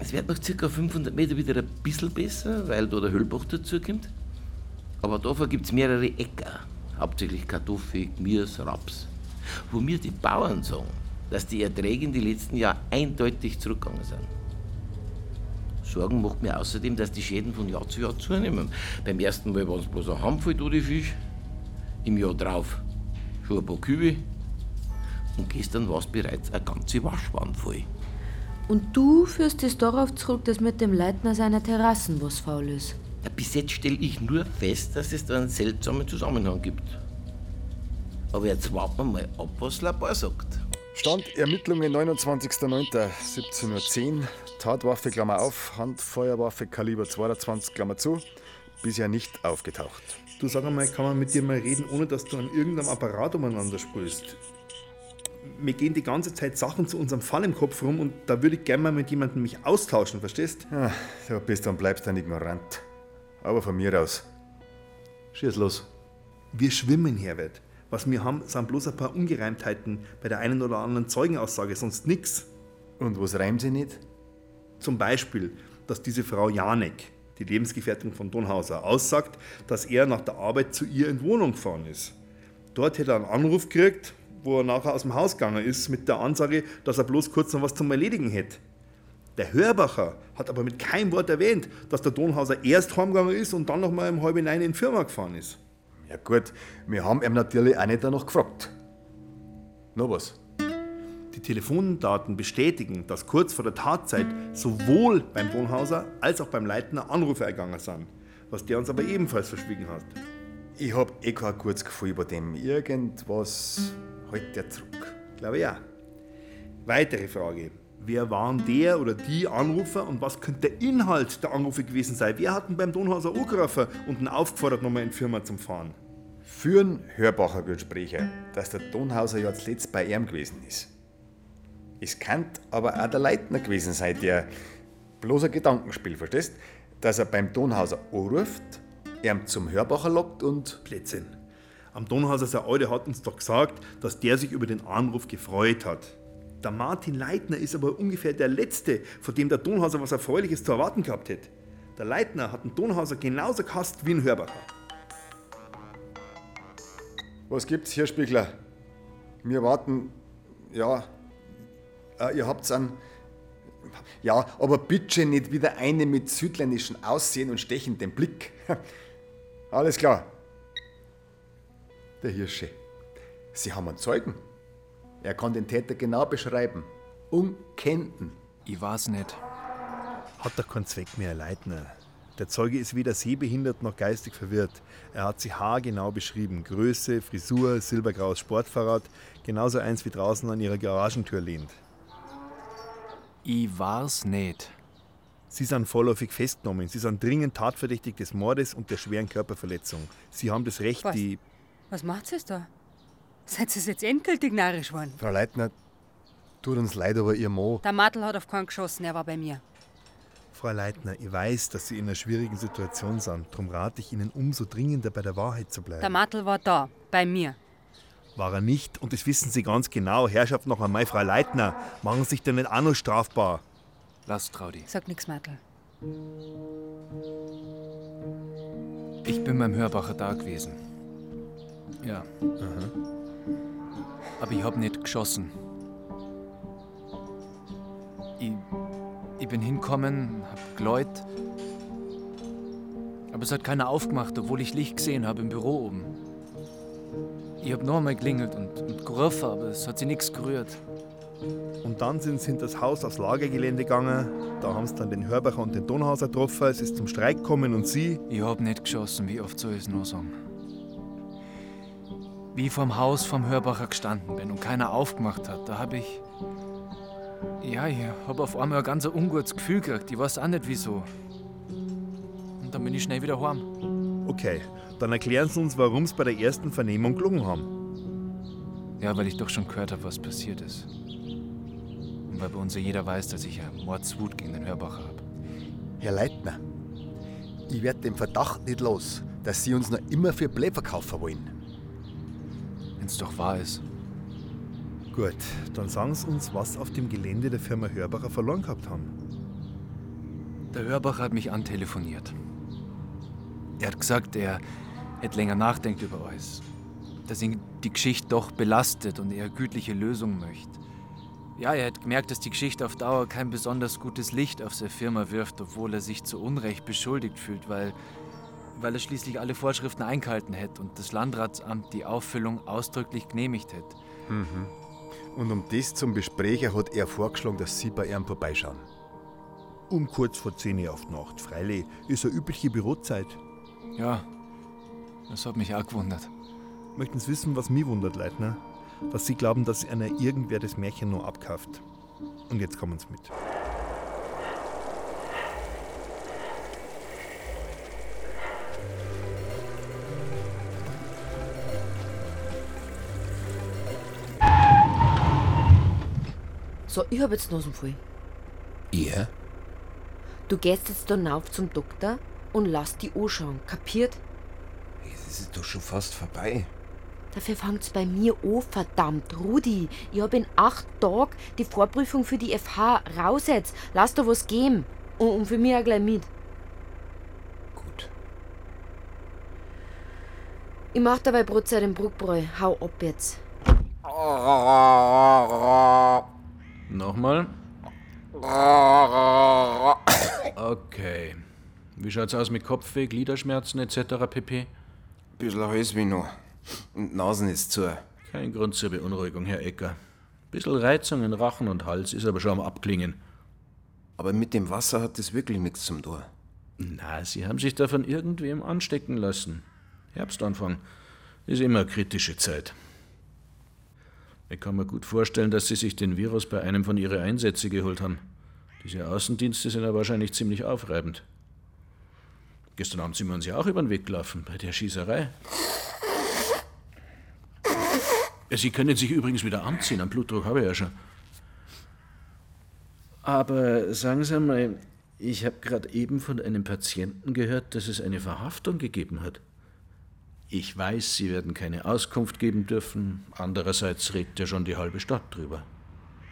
Es wird nach ca. 500 Meter wieder ein bisschen besser, weil da der Höllbach dazukommt. Aber dafür gibt es mehrere Äcker, hauptsächlich Kartoffel, Gemüse, Raps. Wo mir die Bauern sagen, dass die Erträge in den letzten Jahren eindeutig zurückgegangen sind. Sorgen macht mir außerdem, dass die Schäden von Jahr zu Jahr zunehmen. Beim ersten Mal waren es bloß ein Handvoll tote Fisch, im Jahr drauf schon ein paar Kühe und gestern war es bereits eine ganze Waschwand voll. Und du führst es darauf zurück, dass mit dem Leitner seiner Terrassen was faul ist. Bis jetzt stelle ich nur fest, dass es da einen seltsamen Zusammenhang gibt. Aber jetzt warten wir mal ab, was Labor sagt. Stand Ermittlungen 29.09.17.10 Uhr. Tatwaffe, Klammer auf, Handfeuerwaffe, Kaliber 22, Klammer zu. Bisher nicht aufgetaucht. Du sag einmal, kann man mit dir mal reden, ohne dass du an irgendeinem Apparat umeinander sprühst? Wir gehen die ganze Zeit Sachen zu unserem Fall im Kopf rum und da würde ich gerne mal mit jemandem mich austauschen, verstehst? Ja, du bist und bleibst ein Ignorant. Aber von mir aus. Schieß los. Wir schwimmen, Herbert. Was wir haben, sind bloß ein paar Ungereimtheiten bei der einen oder anderen Zeugenaussage, sonst nix. Und was reimt sie nicht? Zum Beispiel, dass diese Frau Janek, die Lebensgefährtin von Donhauser, aussagt, dass er nach der Arbeit zu ihr in die Wohnung gefahren ist. Dort hätte er einen Anruf gekriegt, wo er nachher aus dem Haus gegangen ist, mit der Ansage, dass er bloß kurz noch was zum Erledigen hätte. Der Hörbacher hat aber mit keinem Wort erwähnt, dass der Donhauser erst heimgegangen ist und dann noch mal um halb neun in die Firma gefahren ist. Ja gut, wir haben ihm natürlich auch nicht danach gefragt. Noch was? Die Telefondaten bestätigen, dass kurz vor der Tatzeit sowohl beim Donhauser als auch beim Leitner Anrufe ergangen sind, was der uns aber ebenfalls verschwiegen hat. Ich hab eh kein gutes Gefühl bei dem. Irgendwas hält der zurück. Glaube ja. Weitere Frage. Wer waren der oder die Anrufer und was könnte der Inhalt der Anrufe gewesen sein? Wer hat ihn beim Donhauser angerufen und ihn aufgefordert, nochmal in die Firma zum Fahren? Führen Hörbacher Gespräche, dass der Donhauser ja zuletzt bei ihm gewesen ist. Es kann aber auch der Leitner gewesen sein, der bloß ein Gedankenspiel, verstehst? Dass er beim Donhauser anruft, ihm zum Hörbacher lockt und. Blödsinn. Am Donhauser, sein Alte, hat uns doch gesagt, dass der sich über den Anruf gefreut hat. Der Martin Leitner ist aber ungefähr der Letzte, von dem der Donhauser was Erfreuliches zu erwarten gehabt hätte. Der Leitner hat den Donhauser genauso gehasst wie ein Hörbacher. Was gibt's hier, Spiegler? Wir warten. Ja. Äh, ihr habt's an. Ja, aber bitte nicht wieder eine mit südländischem Aussehen und stechendem Blick. Alles klar. Der Hirsche. Sie haben einen Zeugen. Er kann den Täter genau beschreiben. Unkennten. Ich weiß nicht. Hat doch keinen Zweck mehr, Leitner. Der Zeuge ist weder sehbehindert noch geistig verwirrt. Er hat sie haargenau beschrieben. Größe, Frisur, silbergraues Sportfahrrad, genauso eins wie draußen an ihrer Garagentür lehnt. Ich war's nicht. Sie sind vorläufig festgenommen. Sie sind dringend tatverdächtig des Mordes und der schweren Körperverletzung. Sie haben das Recht, Was? die. Was macht ihr da? Seid ihr jetzt endgültig narrisch geworden? Frau Leitner, Tut uns leid, aber Ihr Mo. Der Mattel hat auf keinen geschossen, er war bei mir. Frau Leitner, ich weiß, dass Sie in einer schwierigen Situation sind. Darum rate ich Ihnen umso dringender bei der Wahrheit zu bleiben. Der Mattel war da, bei mir. War er nicht und das wissen Sie ganz genau. Herrschaft noch einmal, Frau Leitner, machen Sie sich denn nicht auch noch strafbar. Lass, Traudi. Sag nix, Mattel. Ich bin beim Hörbacher da gewesen. Ja. Aber ich hab nicht geschossen. Ich, ich bin hinkommen, hab geläut. Aber es hat keiner aufgemacht, obwohl ich Licht gesehen habe im Büro oben. Ich hab noch einmal geklingelt und, und gerufen, aber es hat sich nichts gerührt. Und dann sind sie hinter das Haus aufs Lagergelände gegangen. Da haben sie dann den Hörbacher und den Donhauser getroffen. Es ist zum Streik gekommen und sie. Ich hab nicht geschossen, wie oft soll ich es noch sagen? Wie ich vorm Haus vom Hörbacher gestanden bin und keiner aufgemacht hat, da hab ich. Ja, ich hab auf einmal ein ganz ungutes Gefühl gekriegt. Ich weiß auch nicht wieso. Und dann bin ich schnell wieder heim. Okay, dann erklären Sie uns, warum Sie bei der ersten Vernehmung gelungen haben. Ja, weil ich doch schon gehört habe, was passiert ist. Und weil bei uns ja jeder weiß, dass ich ja Mordswut gegen den Hörbacher habe. Herr Leitner, ich werde den Verdacht nicht los, dass Sie uns noch immer für Blei verkaufen wollen. Wenn's doch wahr ist. Gut, dann sagen Sie uns, was auf dem Gelände der Firma Hörbacher verloren gehabt haben. Der Hörbacher hat mich antelefoniert. Er hat gesagt, er hätte länger nachdenkt über alles. Dass ihn die Geschichte doch belastet und er gütliche Lösung möchte. Ja, er hat gemerkt, dass die Geschichte auf Dauer kein besonders gutes Licht auf seine Firma wirft, obwohl er sich zu Unrecht beschuldigt fühlt, weil, weil er schließlich alle Vorschriften eingehalten hätte und das Landratsamt die Auffüllung ausdrücklich genehmigt hätte. Mhm. Und um das zum Besprechen hat er vorgeschlagen, dass Sie bei ihm vorbeischauen. Um kurz vor 10 Uhr auf die Nacht. Freilich ist eine übliche Bürozeit. Ja, das hat mich auch gewundert. Möchten Sie wissen, was mich wundert, Leitner? Dass Sie glauben, dass einer irgendwer das Märchen nur abkauft. Und jetzt kommen Sie mit. So, ich hab jetzt Nasen voll. Ihr? Du gehst jetzt da rauf zum Doktor und lass die anschauen. Kapiert? Es ist doch schon fast vorbei. Dafür fängt's bei mir an, verdammt. Rudi, ich hab in acht Tagen die Vorprüfung für die FH raus jetzt. Lass da was geben. Und, und für mich auch gleich mit. Gut. Ich mach dabei Brotzeit im Bruckbräu. Hau ab jetzt. Nochmal. Okay. Wie schaut's aus mit Kopfweh, Gliederschmerzen etc. pp? Bisschen Halsweh noch. Und Nasen ist zu. Kein Grund zur Beunruhigung, Herr Ecker. Bisschen Reizung in Rachen und Hals ist aber schon am Abklingen. Aber mit dem Wasser hat das wirklich nichts zum Tor. Na, Sie haben sich davon irgendwem anstecken lassen. Herbstanfang ist immer kritische Zeit. Ich kann mir gut vorstellen, dass Sie sich den Virus bei einem von Ihren Einsätzen geholt haben. Diese Außendienste sind ja wahrscheinlich ziemlich aufreibend. Gestern Abend sind wir uns ja auch über den Weg gelaufen, bei der Schießerei. Sie können sich übrigens wieder anziehen, am Blutdruck habe ich ja schon. Aber sagen Sie mal, ich habe gerade eben von einem Patienten gehört, dass es eine Verhaftung gegeben hat. Ich weiß, Sie werden keine Auskunft geben dürfen. Andererseits regt ja schon die halbe Stadt drüber.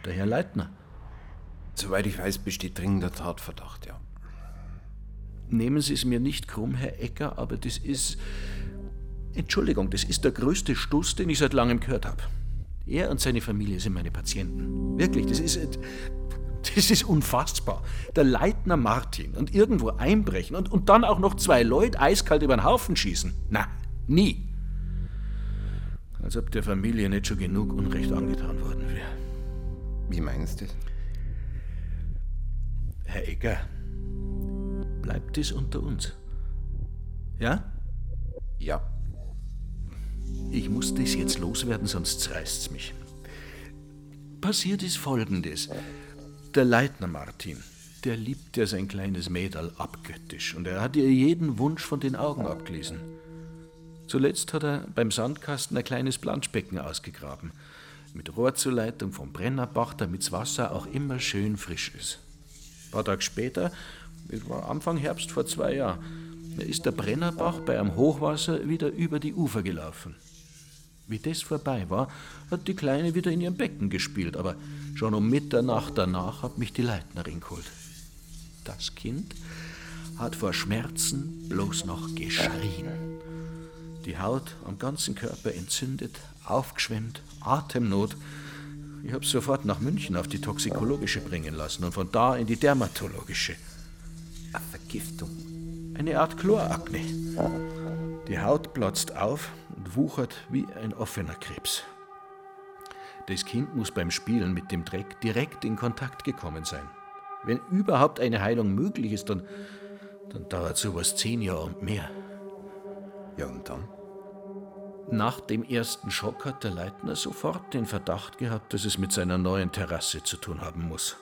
Der Herr Leitner. Soweit ich weiß, besteht dringender Tatverdacht, ja. Nehmen Sie es mir nicht krumm, Herr Ecker, aber das ist. Entschuldigung, das ist der größte Stuss, den ich seit langem gehört habe. Er und seine Familie sind meine Patienten. Wirklich, das ist. Das ist unfassbar. Der Leitner Martin und irgendwo einbrechen und, und dann auch noch zwei Leute eiskalt über den Haufen schießen. Na, nie. Als ob der Familie nicht schon genug Unrecht angetan worden wäre. Wie meinst du das? Herr Ecker, bleibt es unter uns? Ja? Ja. Ich muss das jetzt loswerden, sonst zerreißt's mich. Passiert ist Folgendes. Der Leitner Martin, der liebt ja sein kleines Mädel abgöttisch und er hat ihr jeden Wunsch von den Augen abgelesen. Zuletzt hat er beim Sandkasten ein kleines Planschbecken ausgegraben. mit Rohrzuleitung vom Brennerbach, damit das Wasser auch immer schön frisch ist. Ein paar Tage später, es war Anfang Herbst vor zwei Jahren, ist der Brennerbach bei einem Hochwasser wieder über die Ufer gelaufen. Wie das vorbei war, hat die Kleine wieder in ihrem Becken gespielt, aber schon um Mitternacht danach hat mich die Leitnerin geholt. Das Kind hat vor Schmerzen bloß noch geschrien. Die Haut am ganzen Körper entzündet, aufgeschwemmt, Atemnot. Ich habe sofort nach München auf die toxikologische bringen lassen und von da in die dermatologische. Eine Vergiftung. Eine Art Chlorakne. Die Haut platzt auf und wuchert wie ein offener Krebs. Das Kind muss beim Spielen mit dem Dreck direkt in Kontakt gekommen sein. Wenn überhaupt eine Heilung möglich ist, dann, dann dauert sowas zehn Jahre und mehr. Ja, und dann? Nach dem ersten Schock hat der Leitner sofort den Verdacht gehabt, dass es mit seiner neuen Terrasse zu tun haben muss.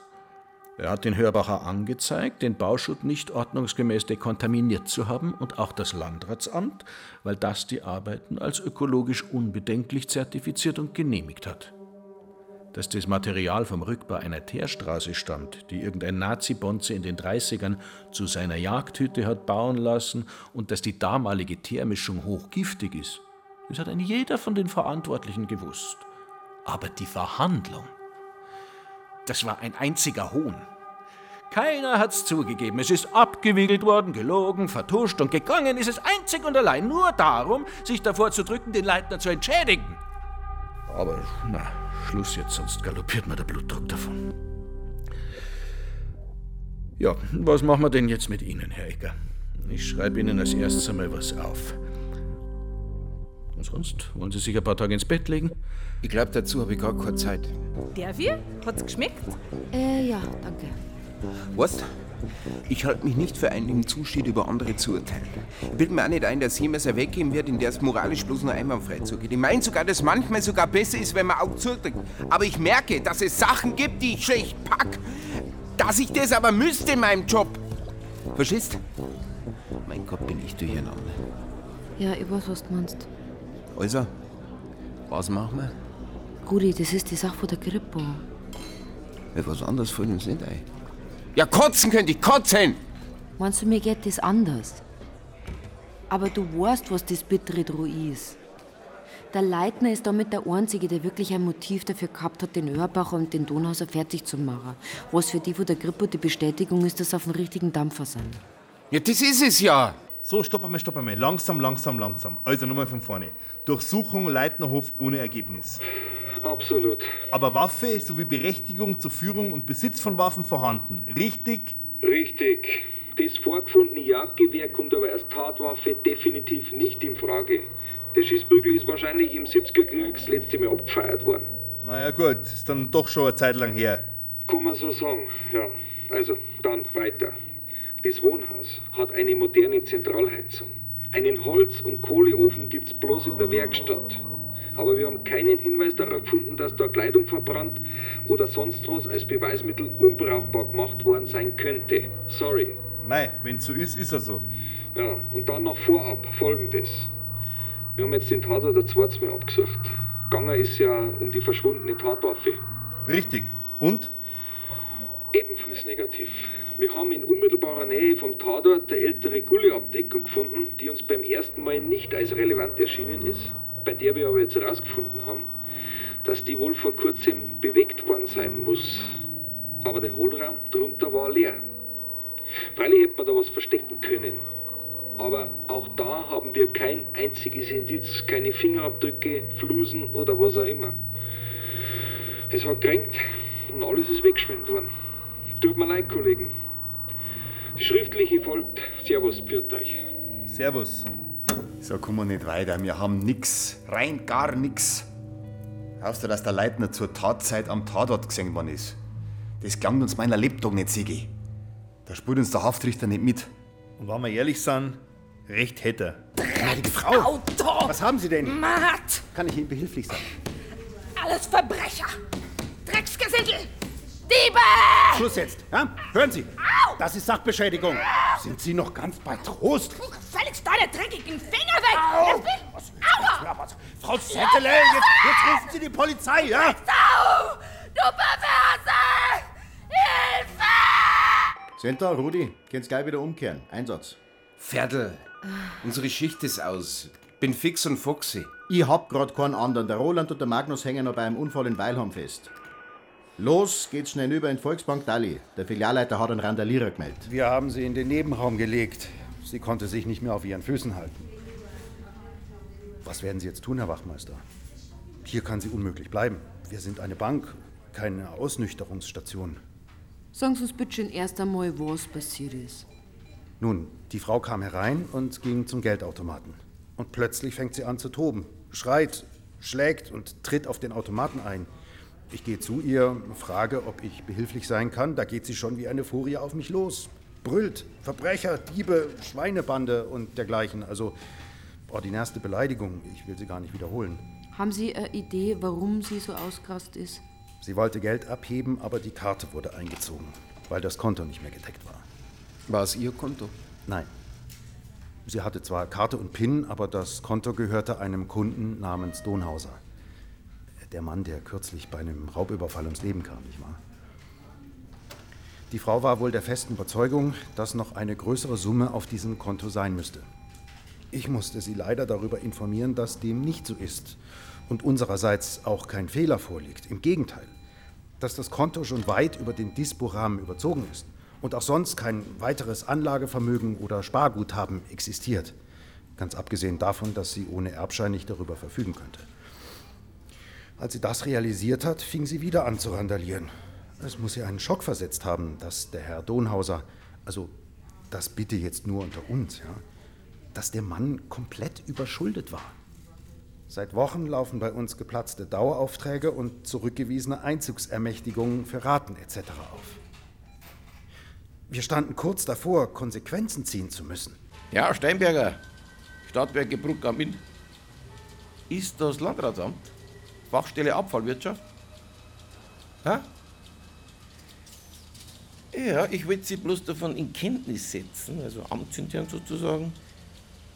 Er hat den Hörbacher angezeigt, den Bauschutt nicht ordnungsgemäß dekontaminiert zu haben und auch das Landratsamt, weil das die Arbeiten als ökologisch unbedenklich zertifiziert und genehmigt hat. Dass das Material vom Rückbau einer Teerstraße stammt, die irgendein Nazi-Bonze in den 30ern zu seiner Jagdhütte hat bauen lassen und dass die damalige Teermischung hochgiftig ist, das hat ein jeder von den Verantwortlichen gewusst. Aber die Verhandlung, das war ein einziger Hohn. Keiner hat's zugegeben. Es ist abgewiegelt worden, gelogen, vertuscht und gegangen ist es einzig und allein nur darum, sich davor zu drücken, den Leitner zu entschädigen. Aber na, Schluss jetzt, sonst galoppiert mir der Blutdruck davon. Ja, was machen wir denn jetzt mit Ihnen, Herr Ecker? Ich schreibe Ihnen als erstes einmal was auf. Und sonst? Wollen Sie sich ein paar Tage ins Bett legen? Ich glaube, dazu habe ich gar keine Zeit. Der wir? Hat's geschmeckt? Äh, ja, danke. Weißt ich halte mich nicht für einen im Zustand, über andere zu urteilen. Ich bilde mir auch nicht ein, dass jemals ein weggeben wird, in der es moralisch bloß nur einwandfrei zugeht. Ich meine sogar, dass manchmal sogar besser ist, wenn man auch zudrückt. Aber ich merke, dass es Sachen gibt, die ich schlecht pack. Dass ich das aber müsste in meinem Job. Verstehst? Mein Gott, bin ich durcheinander. Ja, ich weiß, was du meinst. Also, was machen wir? Rudi, das ist die Sache von der Grippe. Etwas anderes fällt uns nicht ein. Ja, kotzen könnte ich, kotzen! Meinst du, mir geht das anders? Aber du weißt, was das bittere dran ist. Der Leitner ist damit der Einzige, der wirklich ein Motiv dafür gehabt hat, den Öhrbacher und den Donhauser fertig zu machen. Was für die von der Grippe die Bestätigung ist, dass sie auf dem richtigen Dampfer sind. Ja, das ist es ja. So, stopp einmal, stopp einmal. Langsam, langsam, langsam. Also nochmal von vorne. Durchsuchung Leitnerhof ohne Ergebnis. Absolut. Aber Waffe sowie Berechtigung zur Führung und Besitz von Waffen vorhanden. Richtig? Richtig. Das vorgefundene Jagdgewehr kommt aber als Tatwaffe definitiv nicht in Frage. Der Schießbügel ist wahrscheinlich im 70er Krieg das letzte Mal abgefeiert worden. Naja gut, ist dann doch schon eine Zeit lang her. Kann man so sagen, ja. Also, dann weiter. Das Wohnhaus hat eine moderne Zentralheizung. Einen Holz- und Kohleofen gibt's bloß in der Werkstatt. Aber wir haben keinen Hinweis darauf gefunden, dass da Kleidung verbrannt oder sonst was als Beweismittel unbrauchbar gemacht worden sein könnte. Sorry. Mei, wenn's so ist, ist er so. Ja, und dann noch vorab folgendes. Wir haben jetzt den Tatort zweites Mal abgesucht. Ganger ist ja um die verschwundene Tatwaffe. Richtig. Und? Ebenfalls negativ. Wir haben in unmittelbarer Nähe vom Tatort eine ältere Gulleabdeckung gefunden, die uns beim ersten Mal nicht als relevant erschienen ist, bei der wir aber jetzt herausgefunden haben, dass die wohl vor kurzem bewegt worden sein muss. Aber der Hohlraum drunter war leer. Freilich hätte man da was verstecken können. Aber auch da haben wir kein einziges Indiz, keine Fingerabdrücke, Flusen oder was auch immer. Es hat gerenkt und alles ist weggeschwemmt worden. Tut mir leid, Kollegen. Die schriftliche folgt. Servus, pfiat euch. Servus. So kommen wir nicht weiter. Wir haben nix. Rein gar nix. Außer, dass der Leitner zur Tatzeit am Tatort gesehen worden ist. Das klang uns meiner Lebtag nicht, Sigi. Da spürt uns der Haftrichter nicht mit. Und wenn wir ehrlich sind, recht hätte er. Frau! Auto! Was haben Sie denn? Matt! Kann ich Ihnen behilflich sein? Alles Verbrecher! Drecksgesindel! Diebe! Schluss jetzt, ja? Hören Sie! Das ist Sachbeschädigung. Sind Sie noch ganz bei Trost? Felix, deine dreckigen Finger weg! Jetzt bin- Aua! Frau Settele, jetzt, jetzt rufen Sie die Polizei, ja? Sau! Du Perverse! Hilfe! Senta, Rudi, könnt's gleich wieder umkehren. Einsatz. Pferdl, unsere Schicht ist aus. Bin fix und foxy. Ich hab grad keinen anderen. Der Roland und der Magnus hängen noch bei einem Unfall in Weilheim fest. Los, geht's schnell über in die Volksbank Dalli. Der Filialleiter hat einen Randalierer gemeldet. Wir haben sie in den Nebenraum gelegt. Sie konnte sich nicht mehr auf ihren Füßen halten. Was werden Sie jetzt tun, Herr Wachmeister? Hier kann sie unmöglich bleiben. Wir sind eine Bank, keine Ausnüchterungsstation. Sagen Sie uns bitte schon erst einmal, was passiert ist. Nun, die Frau kam herein und ging zum Geldautomaten. Und plötzlich fängt sie an zu toben, schreit, schlägt und tritt auf den Automaten ein. Ich gehe zu ihr, frage, ob ich behilflich sein kann. Da geht sie schon wie eine Furie auf mich los. Brüllt, Verbrecher, Diebe, Schweinebande und dergleichen. Also ordinärste Beleidigung. Ich will sie gar nicht wiederholen. Haben Sie eine Idee, warum sie so ausgerast ist? Sie wollte Geld abheben, aber die Karte wurde eingezogen, weil das Konto nicht mehr gedeckt war. War es Ihr Konto? Nein. Sie hatte zwar Karte und PIN, aber das Konto gehörte einem Kunden namens Donhauser. Der Mann, der kürzlich bei einem Raubüberfall ums Leben kam, nicht wahr? Die Frau war wohl der festen Überzeugung, dass noch eine größere Summe auf diesem Konto sein müsste. Ich musste sie leider darüber informieren, dass dem nicht so ist und unsererseits auch kein Fehler vorliegt. Im Gegenteil, dass das Konto schon weit über den Dispo-Rahmen überzogen ist und auch sonst kein weiteres Anlagevermögen oder Sparguthaben existiert. Ganz abgesehen davon, dass sie ohne Erbschein nicht darüber verfügen könnte. Als sie das realisiert hat, fing sie wieder an zu randalieren. Es muss ihr einen Schock versetzt haben, dass der Herr Donhauser, also das bitte jetzt nur unter uns, ja, dass der Mann komplett überschuldet war. Seit Wochen laufen bei uns geplatzte Daueraufträge und zurückgewiesene Einzugsermächtigungen für Raten etc. auf. Wir standen kurz davor, Konsequenzen ziehen zu müssen. Ja, Steinberger, Stadtwerke Bruck am Inn. Ist das Landratsamt? Fachstelle Abfallwirtschaft? Ja? Ja, ich wollte Sie bloß davon in Kenntnis setzen, also amtsintern sozusagen,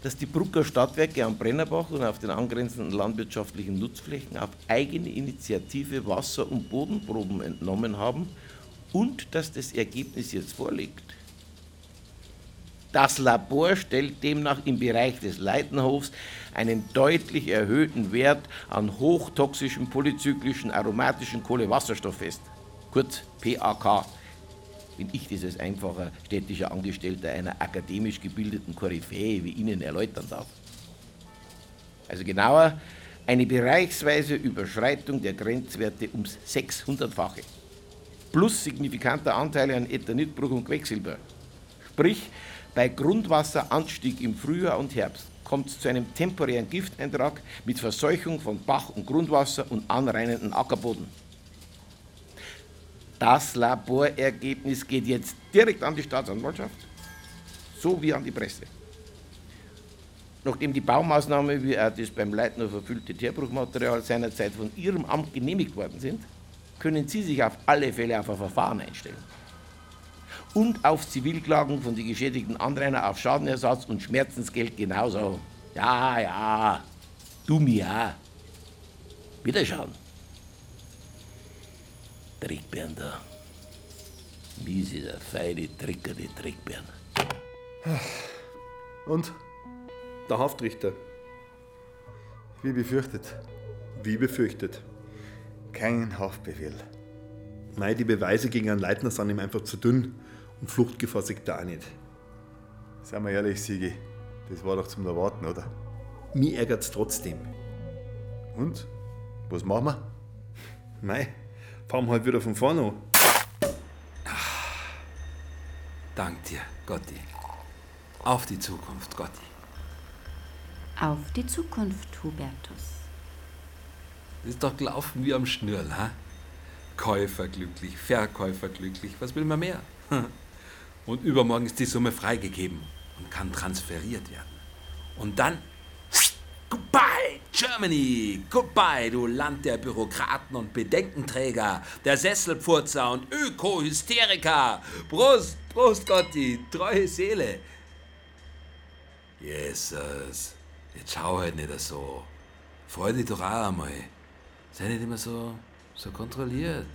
dass die Brucker Stadtwerke am Brennerbach und auf den angrenzenden landwirtschaftlichen Nutzflächen auf eigene Initiative Wasser- und Bodenproben entnommen haben und dass das Ergebnis jetzt vorliegt. Das Labor stellt demnach im Bereich des Leitenhofs einen deutlich erhöhten Wert an hochtoxischen polyzyklischen aromatischen Kohlewasserstoff fest, kurz PAK. Wenn ich als einfacher städtischer Angestellter einer akademisch gebildeten Koryphäe wie Ihnen erläutern darf. Also genauer, eine bereichsweise Überschreitung der Grenzwerte ums 600-fache. Plus signifikanter Anteile an Ethanitbruch und Quecksilber. Sprich, bei Grundwasseranstieg im Frühjahr und Herbst kommt es zu einem temporären Gifteintrag mit Verseuchung von Bach- und Grundwasser und anreinenden Ackerboden. Das Laborergebnis geht jetzt direkt an die Staatsanwaltschaft, so wie an die Presse. Nachdem die Baumaßnahme wie auch das beim Leitner verfüllte Teerbruchmaterial seinerzeit von Ihrem Amt genehmigt worden sind, können Sie sich auf alle Fälle auf ein Verfahren einstellen. Und auf Zivilklagen von den geschädigten Anrainer auf Schadenersatz und Schmerzensgeld genauso. Ja, ja, du mir auch. Wiederschauen. Trickbären da. Miese, der feine Tricker, die Trickbären. Und? Der Haftrichter. Wie befürchtet. Wie befürchtet. Kein Haftbefehl. Nein, die Beweise gegen einen Leitner sind ihm einfach zu dünn und Fluchtgefahr sieht er auch nicht. Seien wir ehrlich, Sigi, das war doch zum Erwarten, oder? Mich ärgert's trotzdem. Und? Was machen wir? Mei, fahren wir halt wieder von vorne an. Dank dir, Gotti. Auf die Zukunft, Gotti. Auf die Zukunft, Hubertus. Ist doch gelaufen wie am Schnürl, ha? Käufer glücklich, Verkäufer glücklich, was will man mehr? Und übermorgen ist die Summe freigegeben und kann transferiert werden. Und dann Goodbye, Germany! Goodbye, du Land der Bürokraten und Bedenkenträger, der Sesselpfurzer und Öko-Hysteriker! Prost, Prost, Gotti, treue Seele! Jesus, jetzt schau halt nicht so. Freu dich doch auch einmal. Sei nicht immer so, so kontrolliert.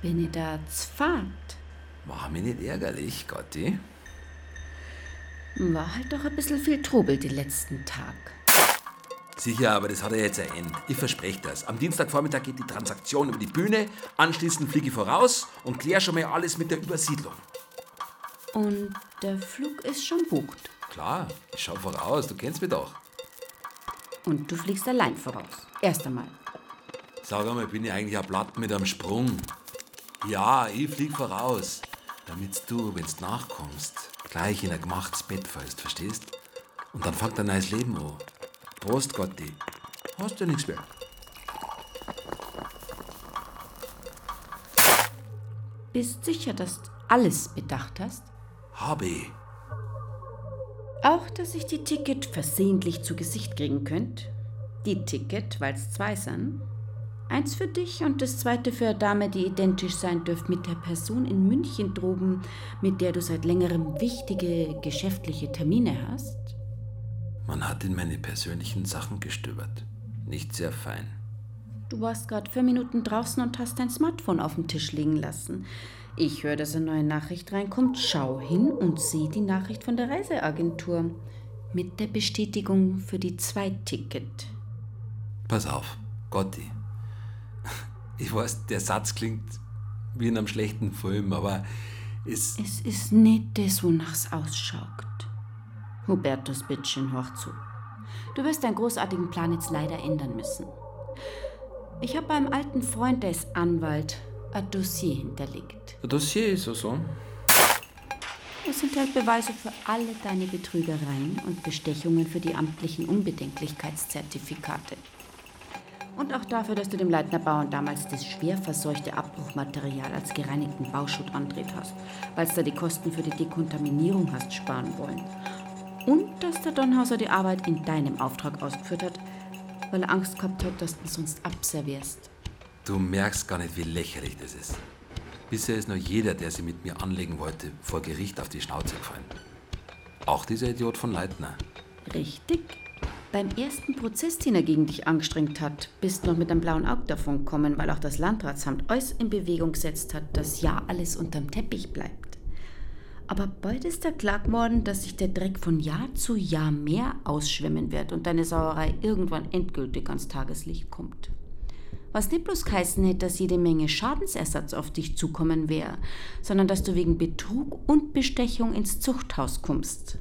Bin ich da zfahrt? Mach mich nicht ärgerlich, Gotti. War halt doch ein bisschen viel Trubel die letzten Tag. Sicher, aber das hat ja jetzt ein Ende. Ich verspreche das. Am Dienstagvormittag geht die Transaktion über die Bühne, anschließend fliege ich voraus und klär schon mal alles mit der Übersiedlung. Und der Flug ist schon bucht. Klar, ich schau voraus, du kennst mich doch. Und du fliegst allein voraus. Erst einmal. Sag einmal, bin ich eigentlich ein Blatt mit einem Sprung? Ja, ich flieg voraus, damit du, wenn's nachkommst, gleich in ein gemachtes Bett fällst, verstehst? Und dann fängt ein neues Leben an. Prost, Gotti. Hast du nichts mehr? Bist sicher, dass du alles bedacht hast? Habe ich. Auch, dass ich die Ticket versehentlich zu Gesicht kriegen könnt? Die Ticket, weil's zwei sind? Eins für dich und das zweite für eine Dame, die identisch sein dürfte mit der Person in München droben, mit der du seit längerem wichtige geschäftliche Termine hast? Man hat in meine persönlichen Sachen gestöbert. Nicht sehr fein. Du warst gerade vier Minuten draußen und hast dein Smartphone auf dem Tisch liegen lassen. Ich höre, dass eine neue Nachricht reinkommt. Schau hin und sieh die Nachricht von der Reiseagentur. Mit der Bestätigung für die Zweiticket. Pass auf, Gotti. Ich weiß, der Satz klingt wie in einem schlechten Film, aber es. Es ist nicht das, wonach's ausschaut. Hubertus, bittchen, hör zu. Du wirst deinen großartigen Plan jetzt leider ändern müssen. Ich habe beim alten Freund, der ist Anwalt, ein Dossier hinterlegt. Ein Dossier ist so so. Es enthält Beweise für alle deine Betrügereien und Bestechungen für die amtlichen Unbedenklichkeitszertifikate. Und auch dafür, dass du dem Leitner Bauern damals das schwer verseuchte Abbruchmaterial als gereinigten Bauschutt andreht hast, weil du da die Kosten für die Dekontaminierung hast sparen wollen. Und dass der Donhauser die Arbeit in deinem Auftrag ausgeführt hat, weil er Angst gehabt hat, dass du ihn sonst abservierst. Du merkst gar nicht, wie lächerlich das ist. Bisher ist nur jeder, der sie mit mir anlegen wollte, vor Gericht auf die Schnauze gefallen. Auch dieser Idiot von Leitner. Richtig. Beim ersten Prozess, den er gegen dich angestrengt hat, bist noch mit einem blauen Auge davon gekommen, weil auch das Landratsamt alles in Bewegung gesetzt hat, dass ja alles unterm Teppich bleibt. Aber bald ist er klar geworden, dass sich der Dreck von Jahr zu Jahr mehr ausschwemmen wird und deine Sauerei irgendwann endgültig ans Tageslicht kommt. Was nicht bloß geheißen hätte, dass jede Menge Schadensersatz auf dich zukommen wäre, sondern dass du wegen Betrug und Bestechung ins Zuchthaus kommst.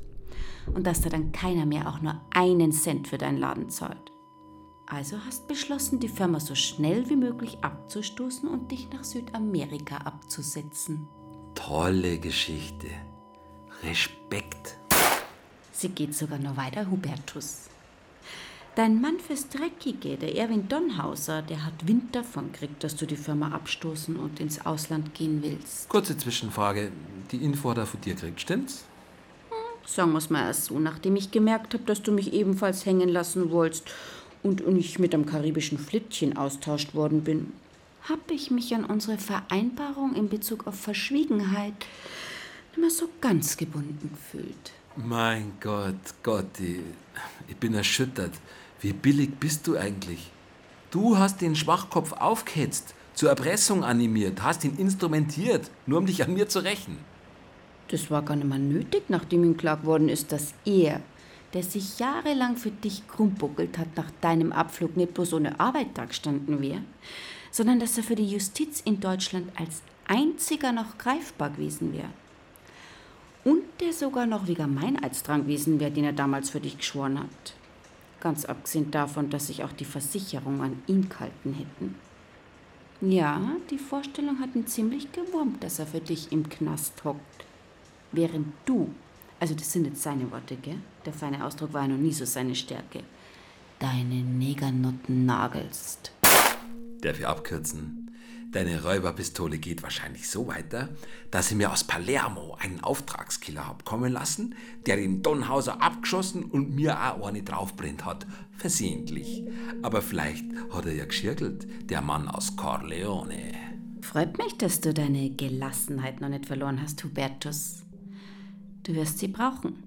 Und dass da dann keiner mehr auch nur einen Cent für deinen Laden zahlt. Also hast beschlossen, die Firma so schnell wie möglich abzustoßen und dich nach Südamerika abzusetzen. Tolle Geschichte. Respekt. Sie geht sogar noch weiter, Hubertus. Dein Mann fürs Dreckige, der Erwin Donhauser, der hat Wind davon gekriegt, dass du die Firma abstoßen und ins Ausland gehen willst. Kurze Zwischenfrage. Die Info hat er von dir gekriegt, stimmt's? Sagen wir's mal erst so, nachdem ich gemerkt habe, dass du mich ebenfalls hängen lassen wolltest und ich mit einem karibischen Flittchen austauscht worden bin, habe ich mich an unsere Vereinbarung in Bezug auf Verschwiegenheit nicht mehr so ganz gebunden gefühlt. Mein Gott, Gotti, ich bin erschüttert. Wie billig bist du eigentlich? Du hast den Schwachkopf aufgehetzt, zur Erpressung animiert, hast ihn instrumentiert, nur um dich an mir zu rächen. Das war gar nicht mal nötig, nachdem ihm klar geworden ist, dass er, der sich jahrelang für dich krummbuckelt hat, nach deinem Abflug nicht bloß ohne Arbeit dagestanden wäre, sondern dass er für die Justiz in Deutschland als einziger noch greifbar gewesen wäre. Und der sogar noch wegen Meineids dran gewesen wäre, den er damals für dich geschworen hat. Ganz abgesehen davon, dass sich auch die Versicherung an ihn gehalten hätten. Ja, die Vorstellung hat ihn ziemlich gewurmt, dass er für dich im Knast hockt. Während du, also das sind jetzt seine Worte, gell? Der feine Ausdruck war ja noch nie so seine Stärke, deine Negernotten nagelst. Darf ich abkürzen? Deine Räuberpistole geht wahrscheinlich so weiter, dass ich mir aus Palermo einen Auftragskiller hab kommen lassen, der den Donhauser abgeschossen und mir auch eine draufbrennt hat. Versehentlich. Aber vielleicht hat er ja geschirkelt, der Mann aus Corleone. Freut mich, dass du deine Gelassenheit noch nicht verloren hast, Hubertus. Du wirst sie brauchen.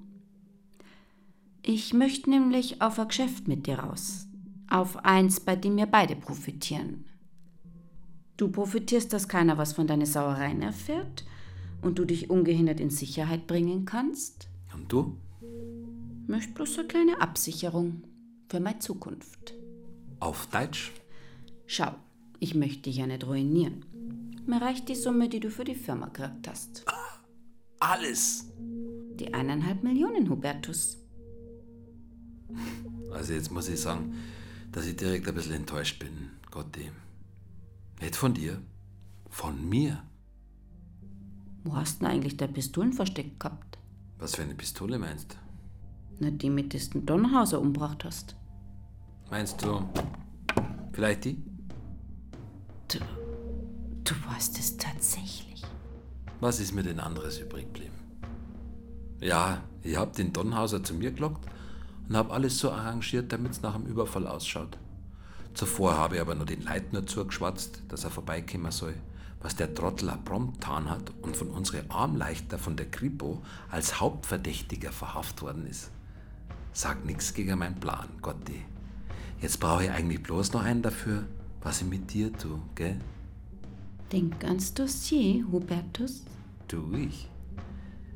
Ich möchte nämlich auf ein Geschäft mit dir raus. Auf eins, bei dem wir beide profitieren. Du profitierst, dass keiner was von deinen Sauereien erfährt und du dich ungehindert in Sicherheit bringen kannst. Und du? Möcht bloß eine kleine Absicherung für meine Zukunft. Auf Deutsch? Schau, ich möchte dich ja nicht ruinieren. Mir reicht die Summe, die du für die Firma gekriegt hast. Alles? Die eineinhalb Millionen, Hubertus. Also jetzt muss ich sagen, dass ich direkt ein bisschen enttäuscht bin, Gottdem. Nicht von dir, von mir. Wo hast du denn eigentlich deine Pistolen versteckt gehabt? Was für eine Pistole meinst du? Na, die, mit der du den Donnerhauser umgebracht hast. Meinst du vielleicht die? Du, du warst es tatsächlich. Was ist mir denn anderes übrig geblieben? Ja, ich hab den Donhauser zu mir gelockt und hab alles so arrangiert, damit es nach dem Überfall ausschaut. Zuvor habe ich aber nur den Leitner zugeschwatzt, dass er vorbeikommen soll, was der Trottel auch prompt getan hat und von unseren Armleichter von der Kripo als Hauptverdächtiger verhaftet worden ist. Sag nix gegen meinen Plan, Gotti. Jetzt brauche ich eigentlich bloß noch einen dafür, was ich mit dir tue, gell? Denk ans Dossier, Hubertus. Tu ich.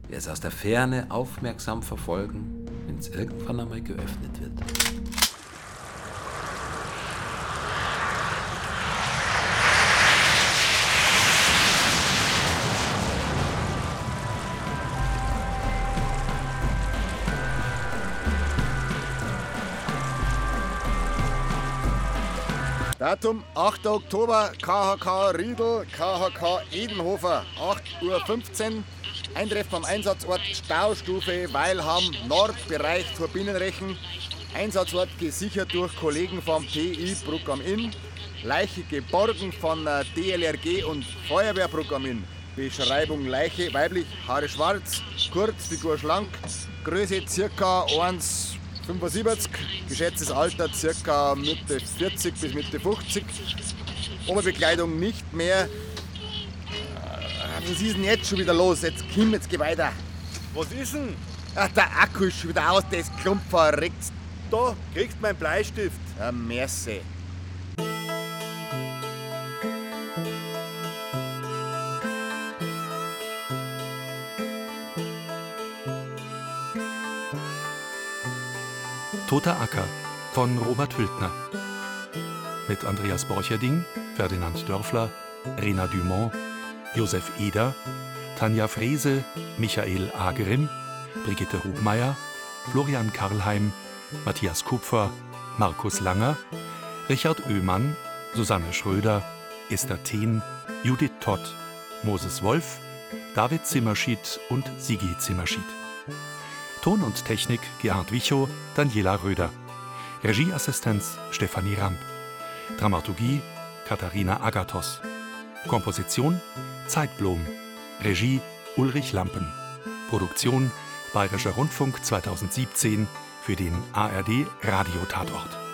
Werde es aus der Ferne aufmerksam verfolgen, wenn es irgendwann einmal geöffnet wird. Datum 8. Oktober, KHK Riedel, KHK Edenhofer, 8.15 Uhr. Eintreffen am Einsatzort Staustufe Weilham, Nordbereich vor Binnenrechen. Einsatzort gesichert durch Kollegen vom TI Bruck am Inn. Leiche geborgen von äh, DLRG und Feuerwehr Bruck am Inn. Beschreibung Leiche, weiblich, Haare schwarz, kurz, Figur schlank, Größe ca. 1,75, geschätztes Alter ca. Mitte 40 bis Mitte 50. Oberbekleidung nicht mehr. Was ist denn jetzt schon wieder los? Jetzt Kim, jetzt geh weiter. Was ist denn? Ach, der Akku ist schon wieder aus, der ist klump verreckt. Da, kriegst mein Bleistift. Ja, merci. Toter Acker von Robert Hültner. Mit Andreas Borcherding, Ferdinand Dörfler, Rena Dumont, Josef Eder, Tanja Frese, Michael Agrim, Brigitte Hubmeier, Florian Karlheim, Matthias Kupfer, Markus Langer, Richard Oehmann, Susanne Schröder, Esther Thien, Judith Todd, Moses Wolf, David Zimmerschied und Sigi Zimmerschied. Ton und Technik Gerhard Wichow, Daniela Röder. Regieassistenz Stefanie Ramp. Dramaturgie Katharina Agathos. Komposition Zeitblom. Regie Ulrich Lampen. Produktion Bayerischer Rundfunk 2017 für den ARD Radiotatort.